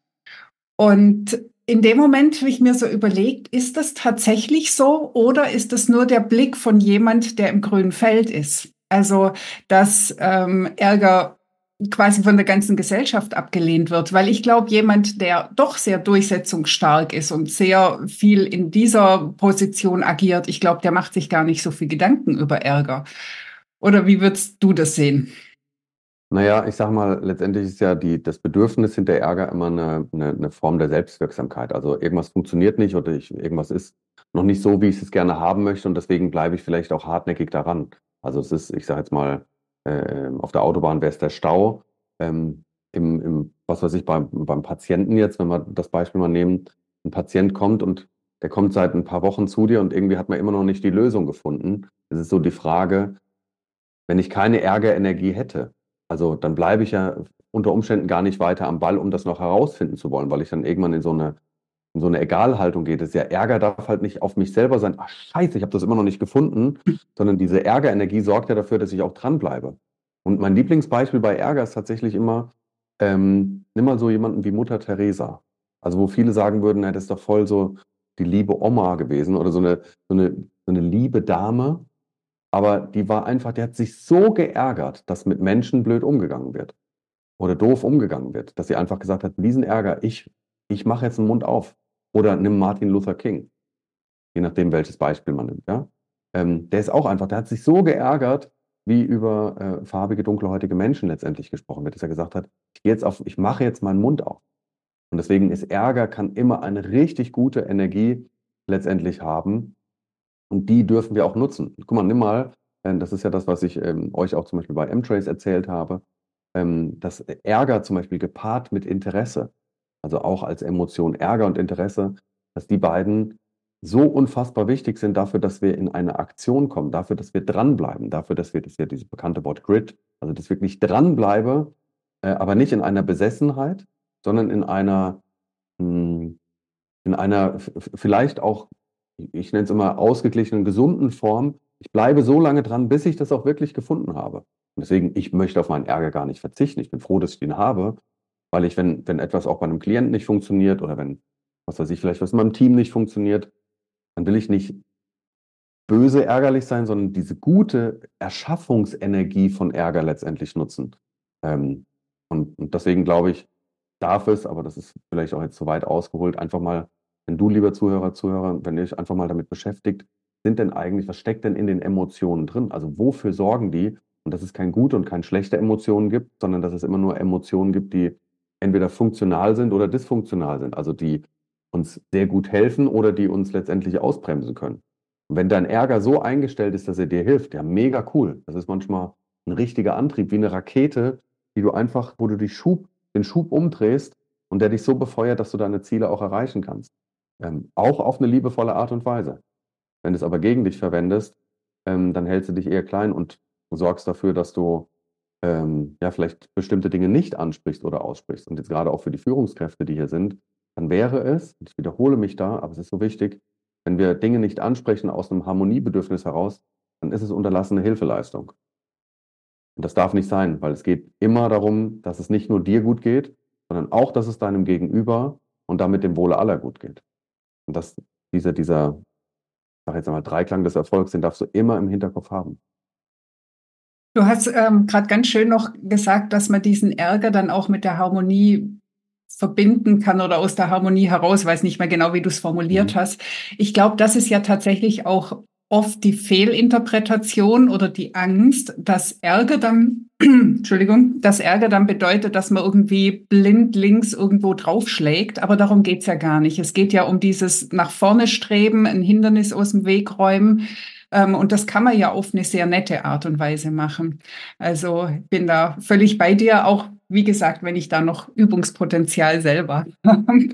Und in dem Moment habe ich mir so überlegt, ist das tatsächlich so oder ist das nur der Blick von jemand, der im grünen Feld ist? Also, dass ähm, Ärger quasi von der ganzen Gesellschaft abgelehnt wird, weil ich glaube, jemand, der doch sehr durchsetzungsstark ist und sehr viel in dieser Position agiert, ich glaube, der macht sich gar nicht so viel Gedanken über Ärger. Oder wie würdest du das sehen? Naja, ich sage mal, letztendlich ist ja die, das Bedürfnis hinter Ärger immer eine, eine, eine Form der Selbstwirksamkeit. Also irgendwas funktioniert nicht oder ich, irgendwas ist noch nicht so, wie ich es gerne haben möchte und deswegen bleibe ich vielleicht auch hartnäckig daran. Also es ist, ich sage jetzt mal, äh, auf der Autobahn wäre es der Stau. Ähm, im, im, was weiß ich, beim, beim Patienten jetzt, wenn wir das Beispiel mal nehmen, ein Patient kommt und der kommt seit ein paar Wochen zu dir und irgendwie hat man immer noch nicht die Lösung gefunden. Es ist so die Frage, wenn ich keine Ärgerenergie hätte, also dann bleibe ich ja unter Umständen gar nicht weiter am Ball, um das noch herausfinden zu wollen, weil ich dann irgendwann in so eine, in so eine Egalhaltung gehe. Das ist ja Ärger darf halt nicht auf mich selber sein. Ach scheiße, ich habe das immer noch nicht gefunden, sondern diese Ärgerenergie sorgt ja dafür, dass ich auch dranbleibe. Und mein Lieblingsbeispiel bei Ärger ist tatsächlich immer, ähm, nimm mal so jemanden wie Mutter Teresa. Also wo viele sagen würden, na, das ist doch voll so die liebe Oma gewesen oder so eine, so eine, so eine liebe Dame, aber die war einfach, die hat sich so geärgert, dass mit Menschen blöd umgegangen wird oder doof umgegangen wird, dass sie einfach gesagt hat, diesen Ärger, ich, ich mache jetzt einen Mund auf. Oder nimm Martin Luther King, je nachdem, welches Beispiel man nimmt. Ja? Ähm, der ist auch einfach, der hat sich so geärgert, wie über äh, farbige, dunkelhäutige Menschen letztendlich gesprochen wird, dass er gesagt hat, ich, jetzt auf, ich mache jetzt meinen Mund auf. Und deswegen ist Ärger, kann immer eine richtig gute Energie letztendlich haben, und die dürfen wir auch nutzen. Guck mal, nimm mal, äh, das ist ja das, was ich ähm, euch auch zum Beispiel bei M-Trace erzählt habe, ähm, dass Ärger zum Beispiel gepaart mit Interesse, also auch als Emotion Ärger und Interesse, dass die beiden so unfassbar wichtig sind dafür, dass wir in eine Aktion kommen, dafür, dass wir dranbleiben, dafür, dass wir, das ist ja dieses bekannte Wort Grid, also dass ich wirklich dranbleibe, äh, aber nicht in einer Besessenheit, sondern in einer, mh, hm, in einer vielleicht auch ich nenne es immer ausgeglichenen, gesunden Form. Ich bleibe so lange dran, bis ich das auch wirklich gefunden habe. Und deswegen, ich möchte auf meinen Ärger gar nicht verzichten. Ich bin froh, dass ich den habe, weil ich, wenn, wenn etwas auch bei einem Klienten nicht funktioniert oder wenn, was weiß ich, vielleicht was in meinem Team nicht funktioniert, dann will ich nicht böse ärgerlich sein, sondern diese gute Erschaffungsenergie von Ärger letztendlich nutzen. Ähm, und, und deswegen glaube ich, darf es, aber das ist vielleicht auch jetzt zu weit ausgeholt, einfach mal wenn du, lieber Zuhörer, Zuhörer, wenn ihr euch einfach mal damit beschäftigt, sind denn eigentlich, was steckt denn in den Emotionen drin? Also wofür sorgen die? Und dass es kein gute und kein schlechte Emotionen gibt, sondern dass es immer nur Emotionen gibt, die entweder funktional sind oder dysfunktional sind. Also die uns sehr gut helfen oder die uns letztendlich ausbremsen können. Und wenn dein Ärger so eingestellt ist, dass er dir hilft, ja, mega cool. Das ist manchmal ein richtiger Antrieb, wie eine Rakete, die du einfach, wo du die Schub, den Schub umdrehst und der dich so befeuert, dass du deine Ziele auch erreichen kannst. Ähm, auch auf eine liebevolle Art und Weise. Wenn du es aber gegen dich verwendest, ähm, dann hältst du dich eher klein und sorgst dafür, dass du ähm, ja vielleicht bestimmte Dinge nicht ansprichst oder aussprichst. Und jetzt gerade auch für die Führungskräfte, die hier sind, dann wäre es, ich wiederhole mich da, aber es ist so wichtig, wenn wir Dinge nicht ansprechen aus einem Harmoniebedürfnis heraus, dann ist es unterlassene Hilfeleistung. Und das darf nicht sein, weil es geht immer darum, dass es nicht nur dir gut geht, sondern auch, dass es deinem Gegenüber und damit dem Wohle aller gut geht. Und dass dieser, dieser, ich sag jetzt einmal, Dreiklang des Erfolgs, den darfst du immer im Hinterkopf haben. Du hast ähm, gerade ganz schön noch gesagt, dass man diesen Ärger dann auch mit der Harmonie verbinden kann oder aus der Harmonie heraus, weiß nicht mehr genau, wie du es formuliert mhm. hast. Ich glaube, das ist ja tatsächlich auch oft die Fehlinterpretation oder die Angst, dass Ärger dann, Entschuldigung, dass Ärger dann bedeutet, dass man irgendwie blind links irgendwo draufschlägt. Aber darum geht's ja gar nicht. Es geht ja um dieses nach vorne streben, ein Hindernis aus dem Weg räumen. Ähm, und das kann man ja auf eine sehr nette Art und Weise machen. Also bin da völlig bei dir, auch wie gesagt, wenn ich da noch Übungspotenzial selber habe.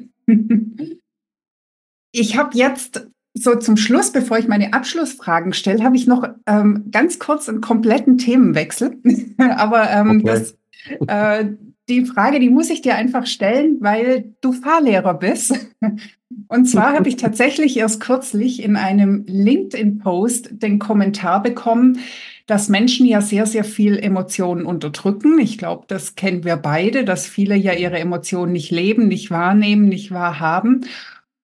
Ich habe jetzt so zum Schluss, bevor ich meine Abschlussfragen stelle, habe ich noch ähm, ganz kurz einen kompletten Themenwechsel. Aber ähm, okay. das, äh, die Frage, die muss ich dir einfach stellen, weil du Fahrlehrer bist. Und zwar habe ich tatsächlich erst kürzlich in einem LinkedIn-Post den Kommentar bekommen, dass Menschen ja sehr, sehr viel Emotionen unterdrücken. Ich glaube, das kennen wir beide, dass viele ja ihre Emotionen nicht leben, nicht wahrnehmen, nicht wahrhaben.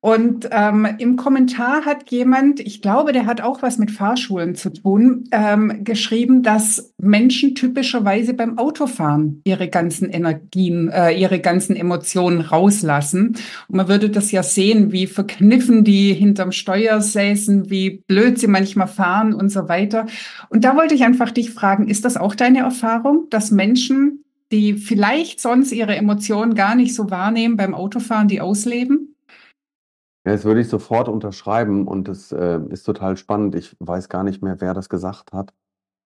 Und ähm, im Kommentar hat jemand, ich glaube, der hat auch was mit Fahrschulen zu tun, ähm, geschrieben, dass Menschen typischerweise beim Autofahren ihre ganzen Energien, äh, ihre ganzen Emotionen rauslassen. Und man würde das ja sehen, wie verkniffen die hinterm Steuer säßen, wie blöd sie manchmal fahren und so weiter. Und da wollte ich einfach dich fragen, ist das auch deine Erfahrung, dass Menschen, die vielleicht sonst ihre Emotionen gar nicht so wahrnehmen, beim Autofahren die ausleben? Ja, das würde ich sofort unterschreiben und das äh, ist total spannend. Ich weiß gar nicht mehr, wer das gesagt hat.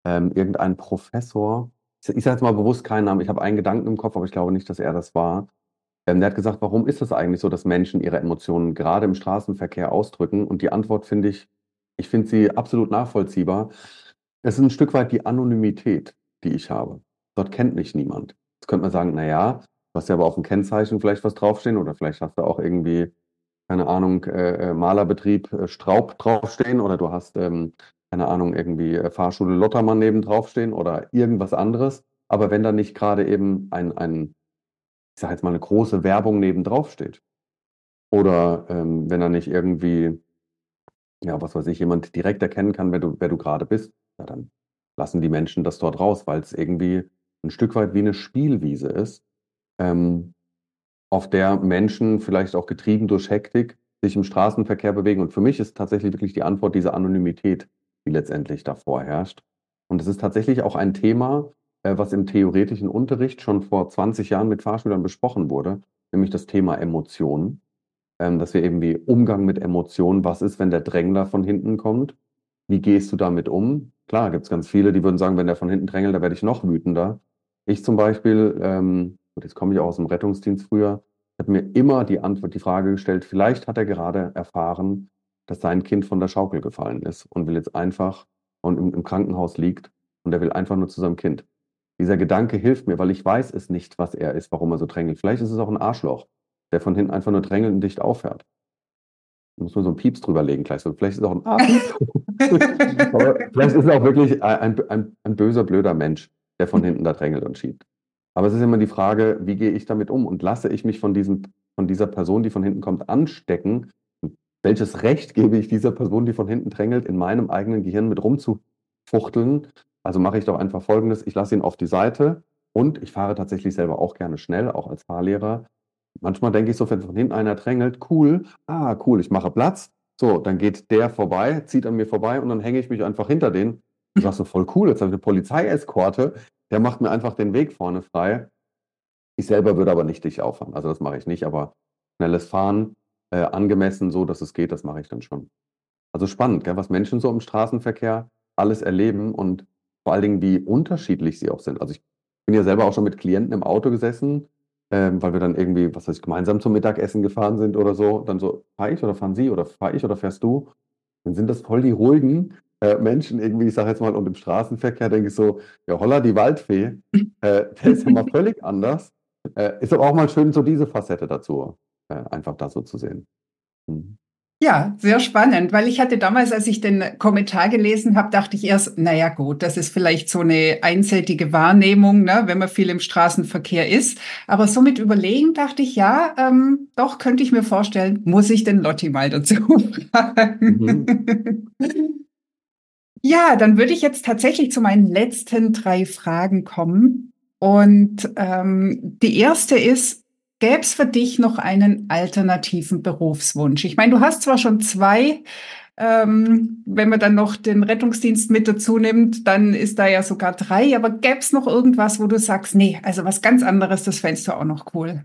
Ähm, irgendein Professor, ich, sage jetzt mal bewusst keinen Namen, ich habe einen Gedanken im Kopf, aber ich glaube nicht, dass er das war. Ähm, der hat gesagt, warum ist es eigentlich so, dass Menschen ihre Emotionen gerade im Straßenverkehr ausdrücken? Und die Antwort finde ich, ich finde sie absolut nachvollziehbar. Es ist ein Stück weit die Anonymität, die ich habe. Dort kennt mich niemand. Jetzt könnte man sagen, naja, du hast ja aber auf dem Kennzeichen vielleicht was draufstehen oder vielleicht hast du auch irgendwie keine Ahnung, äh, äh, Malerbetrieb äh, Straub draufstehen oder du hast, ähm, keine Ahnung, irgendwie äh, Fahrschule Lottermann neben draufstehen oder irgendwas anderes. Aber wenn da nicht gerade eben ein, ein ich sage jetzt mal, eine große Werbung neben drauf steht oder ähm, wenn da nicht irgendwie, ja, was weiß ich, jemand direkt erkennen kann, wer du, wer du gerade bist, ja, dann lassen die Menschen das dort raus, weil es irgendwie ein Stück weit wie eine Spielwiese ist. Ähm, auf der Menschen vielleicht auch getrieben durch Hektik sich im Straßenverkehr bewegen. Und für mich ist tatsächlich wirklich die Antwort diese Anonymität, die letztendlich davor herrscht. Und es ist tatsächlich auch ein Thema, äh, was im theoretischen Unterricht schon vor 20 Jahren mit Fahrschülern besprochen wurde, nämlich das Thema Emotionen. Ähm, dass wir eben wie Umgang mit Emotionen, was ist, wenn der Drängler von hinten kommt? Wie gehst du damit um? Klar, gibt es ganz viele, die würden sagen, wenn der von hinten drängelt, da werde ich noch wütender. Ich zum Beispiel ähm, und jetzt komme ich auch aus dem Rettungsdienst früher, habe mir immer die Antwort, die Frage gestellt, vielleicht hat er gerade erfahren, dass sein Kind von der Schaukel gefallen ist und will jetzt einfach und im, im Krankenhaus liegt und er will einfach nur zu seinem Kind. Dieser Gedanke hilft mir, weil ich weiß es nicht, was er ist, warum er so drängelt. Vielleicht ist es auch ein Arschloch, der von hinten einfach nur drängelt und dicht aufhört. Da muss man so einen Pieps drüberlegen gleich. So, vielleicht ist es auch ein Arschloch. Vielleicht ist es auch wirklich ein, ein, ein böser, blöder Mensch, der von hinten da drängelt und schiebt. Aber es ist immer die Frage, wie gehe ich damit um und lasse ich mich von, diesem, von dieser Person, die von hinten kommt, anstecken? welches Recht gebe ich dieser Person, die von hinten drängelt, in meinem eigenen Gehirn mit rumzufuchteln? Also mache ich doch einfach Folgendes, ich lasse ihn auf die Seite und ich fahre tatsächlich selber auch gerne schnell, auch als Fahrlehrer. Manchmal denke ich so, wenn von hinten einer drängelt, cool, ah, cool, ich mache Platz. So, dann geht der vorbei, zieht an mir vorbei und dann hänge ich mich einfach hinter den. Ich sage so, voll cool, jetzt habe ich eine Polizeieskorte, der macht mir einfach den Weg vorne frei. Ich selber würde aber nicht dich auffahren. Also das mache ich nicht, aber schnelles Fahren, äh, angemessen, so dass es geht, das mache ich dann schon. Also spannend, gell, was Menschen so im Straßenverkehr alles erleben und vor allen Dingen, wie unterschiedlich sie auch sind. Also ich bin ja selber auch schon mit Klienten im Auto gesessen, ähm, weil wir dann irgendwie, was weiß ich, gemeinsam zum Mittagessen gefahren sind oder so. Dann so, fahre ich oder fahren Sie oder fahre ich oder fährst du? Dann sind das voll die ruhigen, äh, Menschen irgendwie, ich sage jetzt mal, und im Straßenverkehr denke ich so, ja, holla, die Waldfee, äh, der ist ja mal völlig anders. Äh, ist aber auch mal schön, so diese Facette dazu äh, einfach da so zu sehen. Mhm. Ja, sehr spannend, weil ich hatte damals, als ich den Kommentar gelesen habe, dachte ich erst, naja gut, das ist vielleicht so eine einseitige Wahrnehmung, ne, wenn man viel im Straßenverkehr ist. Aber so mit Überlegen dachte ich, ja, ähm, doch könnte ich mir vorstellen, muss ich den Lotti mal dazu fragen. Mhm. Ja, dann würde ich jetzt tatsächlich zu meinen letzten drei Fragen kommen. Und ähm, die erste ist, Gäbe es für dich noch einen alternativen Berufswunsch? Ich meine, du hast zwar schon zwei, ähm, wenn man dann noch den Rettungsdienst mit dazu nimmt, dann ist da ja sogar drei, aber gäbe es noch irgendwas, wo du sagst, nee, also was ganz anderes, das fändest du auch noch cool?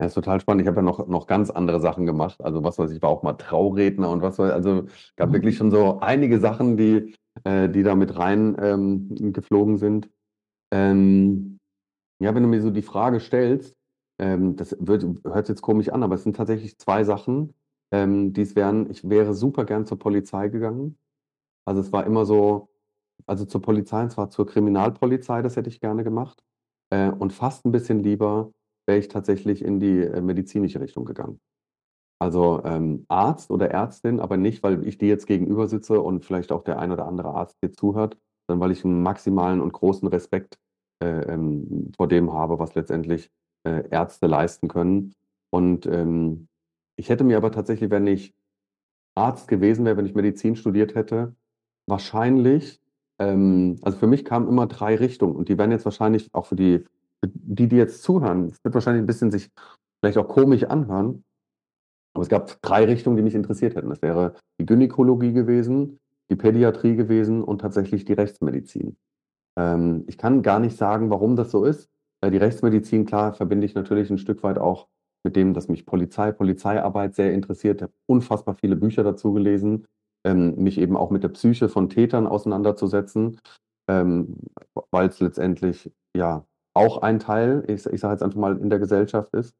Ja, ist total spannend. Ich habe ja noch, noch ganz andere Sachen gemacht. Also was weiß ich, war auch mal Trauredner und was weiß Also gab mhm. wirklich schon so einige Sachen, die, äh, die da mit rein ähm, geflogen sind. Ähm, ja, wenn du mir so die Frage stellst, ähm, das wird, hört jetzt komisch an, aber es sind tatsächlich zwei Sachen, ähm, die es wären, ich wäre super gern zur Polizei gegangen. Also es war immer so, also zur Polizei, und zwar zur Kriminalpolizei, das hätte ich gerne gemacht. Äh, und fast ein bisschen lieber wäre ich tatsächlich in die äh, medizinische Richtung gegangen. Also ähm, Arzt oder Ärztin, aber nicht, weil ich dir jetzt gegenüber sitze und vielleicht auch der ein oder andere Arzt dir zuhört, sondern weil ich einen maximalen und großen Respekt äh, ähm, vor dem habe, was letztendlich äh, Ärzte leisten können. Und ähm, ich hätte mir aber tatsächlich, wenn ich Arzt gewesen wäre, wenn ich Medizin studiert hätte, wahrscheinlich, ähm, also für mich kamen immer drei Richtungen und die werden jetzt wahrscheinlich auch für die, die, die jetzt zuhören, es wird wahrscheinlich ein bisschen sich vielleicht auch komisch anhören, aber es gab drei Richtungen, die mich interessiert hätten. Das wäre die Gynäkologie gewesen, die Pädiatrie gewesen und tatsächlich die Rechtsmedizin. Ähm, ich kann gar nicht sagen, warum das so ist. Äh, die Rechtsmedizin, klar, verbinde ich natürlich ein Stück weit auch mit dem, dass mich Polizei, Polizeiarbeit sehr interessiert. Ich habe unfassbar viele Bücher dazu gelesen, ähm, mich eben auch mit der Psyche von Tätern auseinanderzusetzen, ähm, weil es letztendlich ja auch ein Teil, ich, ich sage jetzt einfach mal, in der Gesellschaft ist.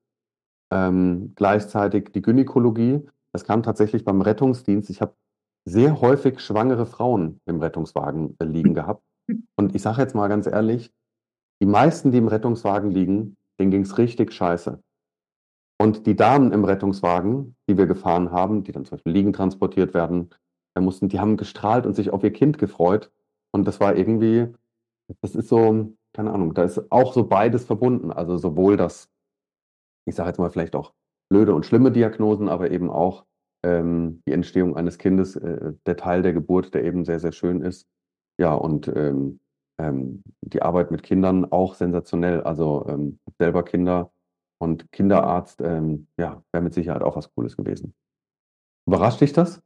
Ähm, gleichzeitig die Gynäkologie. Das kam tatsächlich beim Rettungsdienst. Ich habe sehr häufig schwangere Frauen im Rettungswagen äh, liegen gehabt. Und ich sage jetzt mal ganz ehrlich, die meisten, die im Rettungswagen liegen, denen ging es richtig scheiße. Und die Damen im Rettungswagen, die wir gefahren haben, die dann zum Beispiel liegen transportiert werden, mussten, die haben gestrahlt und sich auf ihr Kind gefreut. Und das war irgendwie, das ist so, keine Ahnung, da ist auch so beides verbunden. Also sowohl das, ich sage jetzt mal vielleicht auch blöde und schlimme Diagnosen, aber eben auch ähm, die Entstehung eines Kindes, äh, der Teil der Geburt, der eben sehr, sehr schön ist. Ja, und ähm, ähm, die Arbeit mit Kindern auch sensationell. Also ähm, selber Kinder und Kinderarzt, ähm, ja, wäre mit Sicherheit auch was Cooles gewesen. Überrascht dich das?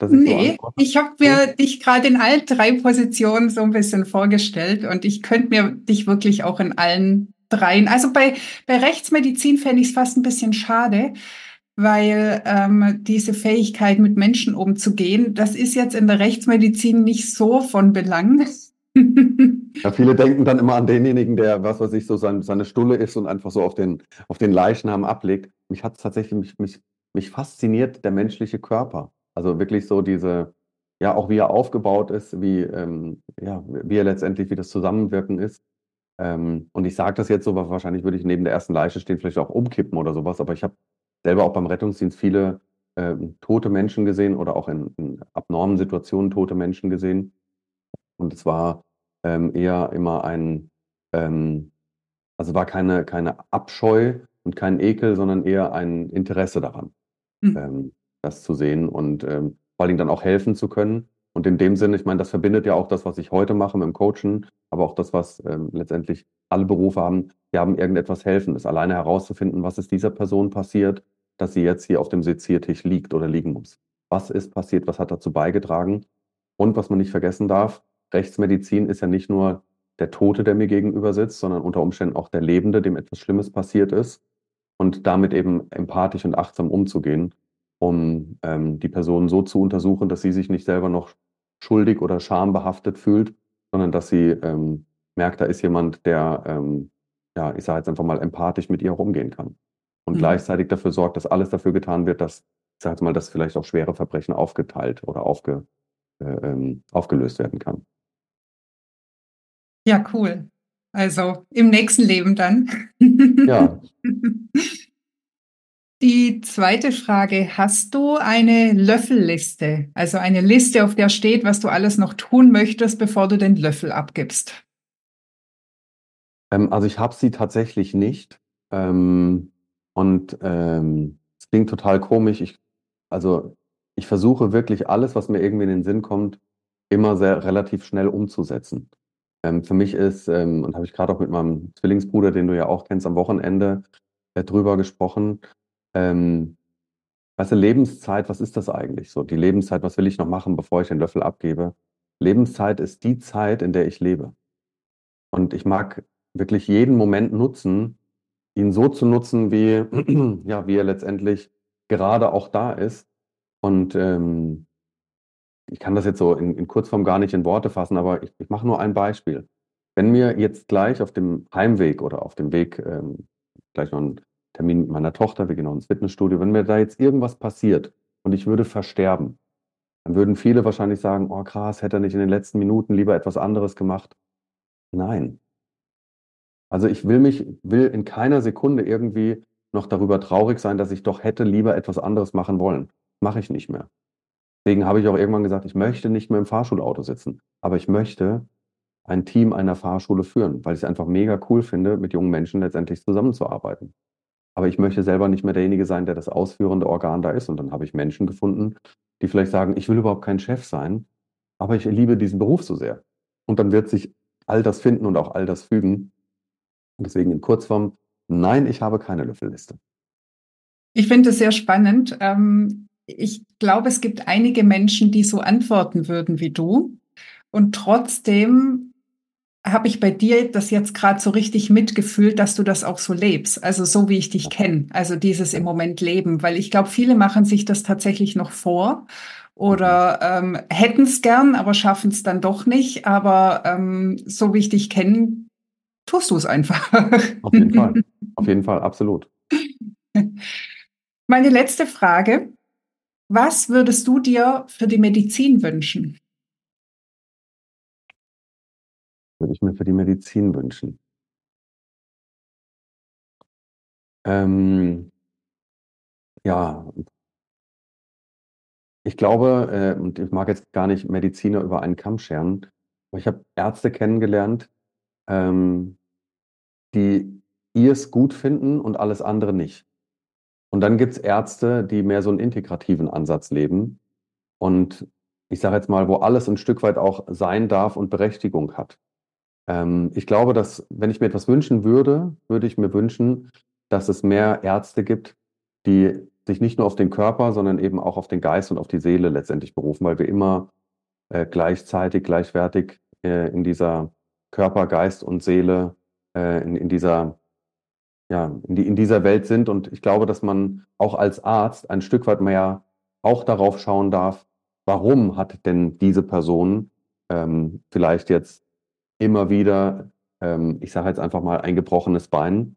Ich nee, so ich habe mir dich gerade in allen drei Positionen so ein bisschen vorgestellt und ich könnte mir dich wirklich auch in allen dreien. Also bei, bei Rechtsmedizin fände ich es fast ein bisschen schade, weil ähm, diese Fähigkeit, mit Menschen umzugehen, das ist jetzt in der Rechtsmedizin nicht so von Belang. Ja, viele denken dann immer an denjenigen, der, was weiß ich, so sein, seine Stulle ist und einfach so auf den, auf den Leichnam ablegt. Mich hat tatsächlich, mich, mich, mich fasziniert der menschliche Körper. Also wirklich so diese, ja, auch wie er aufgebaut ist, wie, ähm, ja, wie er letztendlich, wie das Zusammenwirken ist. Ähm, und ich sage das jetzt so, weil wahrscheinlich würde ich neben der ersten Leiche stehen, vielleicht auch umkippen oder sowas, aber ich habe selber auch beim Rettungsdienst viele äh, tote Menschen gesehen oder auch in, in, abnormen Situationen tote Menschen gesehen. Und es war ähm, eher immer ein, ähm, also war keine, keine Abscheu und kein Ekel, sondern eher ein Interesse daran, mhm. Das zu sehen und ähm, vor allen Dingen dann auch helfen zu können. Und in dem Sinne, ich meine, das verbindet ja auch das, was ich heute mache mit dem Coachen, aber auch das, was ähm, letztendlich alle Berufe haben, die haben irgendetwas helfen, ist alleine herauszufinden, was ist dieser Person passiert, dass sie jetzt hier auf dem Seziertisch liegt oder liegen muss. Was ist passiert? Was hat dazu beigetragen? Und was man nicht vergessen darf, Rechtsmedizin ist ja nicht nur der Tote, der mir gegenüber sitzt, sondern unter Umständen auch der Lebende, dem etwas Schlimmes passiert ist. Und damit eben empathisch und achtsam umzugehen, um ähm, die Person so zu untersuchen, dass sie sich nicht selber noch schuldig oder schambehaftet fühlt, sondern dass sie ähm, merkt, da ist jemand, der, ähm, ja, ich sage jetzt einfach mal, empathisch mit ihr auch umgehen kann und mhm. gleichzeitig dafür sorgt, dass alles dafür getan wird, dass, ich sage mal, dass vielleicht auch schwere Verbrechen aufgeteilt oder aufge, äh, ähm, aufgelöst werden kann. Ja, cool. Also im nächsten Leben dann. Ja. Die zweite Frage, hast du eine Löffelliste? Also eine Liste, auf der steht, was du alles noch tun möchtest, bevor du den Löffel abgibst? Ähm, also ich habe sie tatsächlich nicht. Ähm, und ähm, es klingt total komisch. Ich, also ich versuche wirklich alles, was mir irgendwie in den Sinn kommt, immer sehr relativ schnell umzusetzen. Ähm, für mich ist, ähm, und habe ich gerade auch mit meinem Zwillingsbruder, den du ja auch kennst, am Wochenende äh, drüber gesprochen, ähm, weißt du, Lebenszeit, was ist das eigentlich so? Die Lebenszeit, was will ich noch machen, bevor ich den Löffel abgebe? Lebenszeit ist die Zeit, in der ich lebe. Und ich mag wirklich jeden Moment nutzen, ihn so zu nutzen, wie, ja, wie er letztendlich gerade auch da ist. Und ähm, ich kann das jetzt so in, in Kurzform gar nicht in Worte fassen, aber ich, ich mache nur ein Beispiel. Wenn mir jetzt gleich auf dem Heimweg oder auf dem Weg, ähm, gleich noch ein Termin mit meiner Tochter, wir gehen noch ins Fitnessstudio, wenn mir da jetzt irgendwas passiert und ich würde versterben, dann würden viele wahrscheinlich sagen, oh krass, hätte er nicht in den letzten Minuten lieber etwas anderes gemacht. Nein. Also ich will mich, will in keiner Sekunde irgendwie noch darüber traurig sein, dass ich doch hätte lieber etwas anderes machen wollen. Mache ich nicht mehr. Deswegen habe ich auch irgendwann gesagt, ich möchte nicht mehr im Fahrschulauto sitzen, aber ich möchte ein Team einer Fahrschule führen, weil ich es einfach mega cool finde, mit jungen Menschen letztendlich zusammenzuarbeiten aber ich möchte selber nicht mehr derjenige sein, der das ausführende Organ da ist. Und dann habe ich Menschen gefunden, die vielleicht sagen, ich will überhaupt kein Chef sein, aber ich liebe diesen Beruf so sehr. Und dann wird sich all das finden und auch all das fügen. Und deswegen in Kurzform, nein, ich habe keine Löffelliste. Ich finde es sehr spannend. Ähm, ich glaube, es gibt einige Menschen, die so antworten würden wie du. Und trotzdem habe ich bei dir das jetzt gerade so richtig mitgefühlt, dass du das auch so lebst. Also so wie ich dich kenne. Also dieses im Moment leben. Weil ich glaube, viele machen sich das tatsächlich noch vor oder ähm, hätten es gern, aber schaffen es dann doch nicht. Aber ähm, so wie ich dich kenne, tust du es einfach. Auf jeden Fall. Auf jeden Fall, absolut. Meine letzte Frage. Was würdest du dir für die Medizin wünschen? Würde ich mir für die Medizin wünschen? Ähm, ja, ich glaube, äh, und ich mag jetzt gar nicht Mediziner über einen Kamm scheren, aber ich habe Ärzte kennengelernt, ähm, die es gut finden und alles andere nicht. Und dann gibt es Ärzte, die mehr so einen integrativen Ansatz leben und ich sage jetzt mal, wo alles ein Stück weit auch sein darf und Berechtigung hat. Ähm, ich glaube, dass, wenn ich mir etwas wünschen würde, würde ich mir wünschen, dass es mehr Ärzte gibt, die sich nicht nur auf den Körper, sondern eben auch auf den Geist und auf die Seele letztendlich berufen, weil wir immer äh, gleichzeitig, gleichwertig äh, in dieser Körper, Geist und Seele, äh, in, in, dieser, ja, in, die, in dieser Welt sind. Und ich glaube, dass man auch als Arzt ein Stück weit mehr auch darauf schauen darf, warum hat denn diese Person ähm, vielleicht jetzt immer wieder, ähm, ich sage jetzt einfach mal, ein gebrochenes Bein.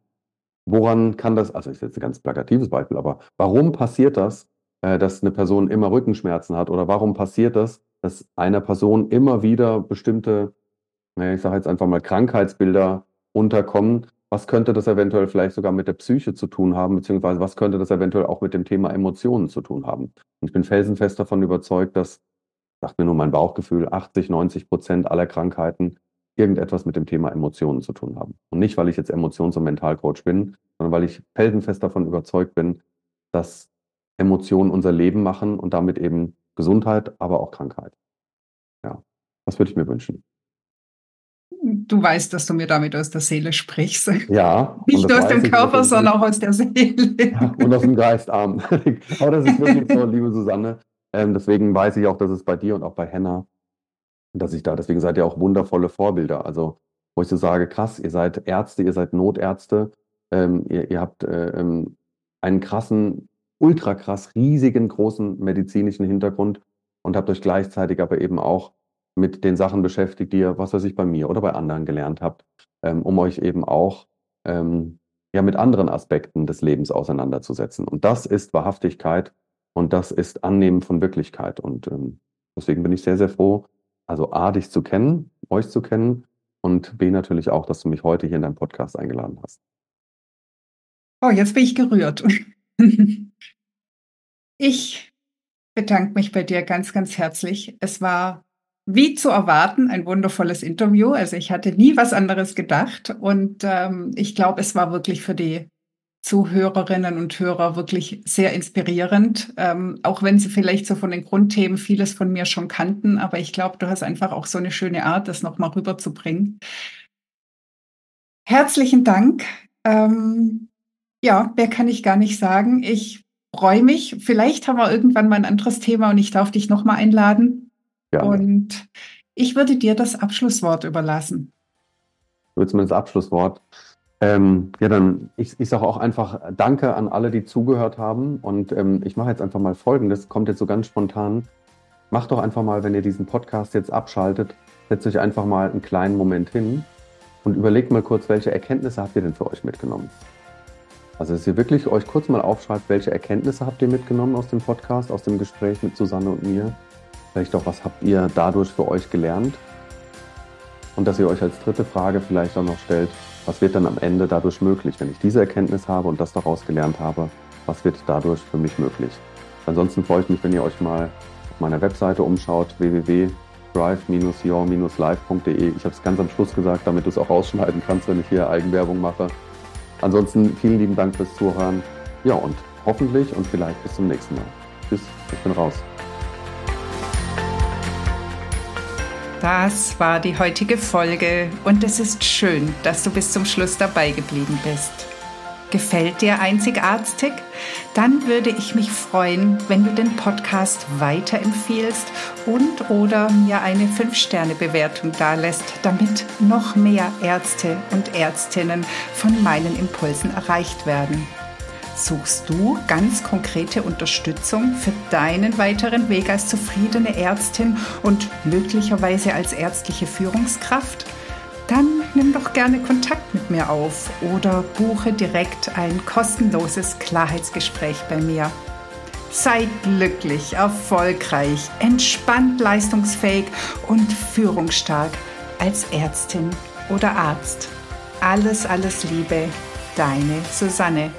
Woran kann das, also ist jetzt ein ganz plakatives Beispiel, aber warum passiert das, äh, dass eine Person immer Rückenschmerzen hat? Oder warum passiert das, dass einer Person immer wieder bestimmte, ich sage jetzt einfach mal, Krankheitsbilder unterkommen? Was könnte das eventuell vielleicht sogar mit der Psyche zu tun haben, beziehungsweise was könnte das eventuell auch mit dem Thema Emotionen zu tun haben? Und ich bin felsenfest davon überzeugt, dass, sagt mir nur mein Bauchgefühl, 80, 90 Prozent aller Krankheiten irgendetwas mit dem Thema Emotionen zu tun haben. Und nicht, weil ich jetzt Emotions- und Mentalcoach bin, sondern weil ich felsenfest davon überzeugt bin, dass Emotionen unser Leben machen und damit eben Gesundheit, aber auch Krankheit. Ja, was würde ich mir wünschen? Du weißt, dass du mir damit aus der Seele sprichst. Ja. Nicht nur aus dem Körper, sondern auch aus der Seele. Und aus dem Geistarm. aber das ist wirklich so, liebe Susanne. Ähm, deswegen weiß ich auch, dass es bei dir und auch bei Henna dass ich da, deswegen seid ihr auch wundervolle Vorbilder. Also, wo ich so sage, krass, ihr seid Ärzte, ihr seid Notärzte, ähm, ihr, ihr, habt äh, ähm, einen krassen, ultra krass, riesigen, großen medizinischen Hintergrund und habt euch gleichzeitig aber eben auch mit den Sachen beschäftigt, die ihr, was weiß ich, bei mir oder bei anderen gelernt habt, ähm, um euch eben auch ähm, ja mit anderen Aspekten des Lebens auseinanderzusetzen. Und das ist Wahrhaftigkeit und das ist Annehmen von Wirklichkeit. Und ähm, deswegen bin ich sehr, sehr froh, also A, dich zu kennen, euch zu kennen und B, natürlich auch, dass du mich heute hier in deinem Podcast eingeladen hast. Oh, jetzt bin ich gerührt. Ich bedanke mich bei dir ganz, ganz herzlich. Es war wie zu erwarten ein wundervolles Interview. Also ich hatte nie was anderes gedacht und ähm, ich glaube, es war wirklich für die Zuhörerinnen und Hörer wirklich sehr inspirierend, ähm, auch wenn sie vielleicht so von den Grundthemen vieles von mir schon kannten. Aber ich glaube, du hast einfach auch so eine schöne Art, das nochmal rüberzubringen. Herzlichen Dank. Ähm, ja, mehr kann ich gar nicht sagen. Ich freue mich. Vielleicht haben wir irgendwann mal ein anderes Thema und ich darf dich nochmal einladen. Gerne. Und ich würde dir das Abschlusswort überlassen. Du willst mir das Abschlusswort? Ähm, ja, dann, ich, ich sage auch einfach Danke an alle, die zugehört haben. Und ähm, ich mache jetzt einfach mal Folgendes, kommt jetzt so ganz spontan. Macht doch einfach mal, wenn ihr diesen Podcast jetzt abschaltet, setzt euch einfach mal einen kleinen Moment hin und überlegt mal kurz, welche Erkenntnisse habt ihr denn für euch mitgenommen? Also, dass ihr wirklich euch kurz mal aufschreibt, welche Erkenntnisse habt ihr mitgenommen aus dem Podcast, aus dem Gespräch mit Susanne und mir? Vielleicht auch, was habt ihr dadurch für euch gelernt? Und dass ihr euch als dritte Frage vielleicht auch noch stellt, was wird dann am Ende dadurch möglich, wenn ich diese Erkenntnis habe und das daraus gelernt habe, was wird dadurch für mich möglich? Ansonsten freue ich mich, wenn ihr euch mal auf meiner Webseite umschaut, www.drive-your-live.de. Ich habe es ganz am Schluss gesagt, damit du es auch rausschneiden kannst, wenn ich hier Eigenwerbung mache. Ansonsten vielen lieben Dank fürs Zuhören. Ja, und hoffentlich und vielleicht bis zum nächsten Mal. Tschüss, ich bin raus. Das war die heutige Folge und es ist schön, dass du bis zum Schluss dabei geblieben bist. Gefällt dir Einzigartig? Dann würde ich mich freuen, wenn du den Podcast weiterempfiehlst und oder mir eine 5-Sterne-Bewertung dalässt, damit noch mehr Ärzte und Ärztinnen von meinen Impulsen erreicht werden. Suchst du ganz konkrete Unterstützung für deinen weiteren Weg als zufriedene Ärztin und möglicherweise als ärztliche Führungskraft? Dann nimm doch gerne Kontakt mit mir auf oder buche direkt ein kostenloses Klarheitsgespräch bei mir. Sei glücklich, erfolgreich, entspannt leistungsfähig und führungsstark als Ärztin oder Arzt. Alles, alles Liebe, deine Susanne.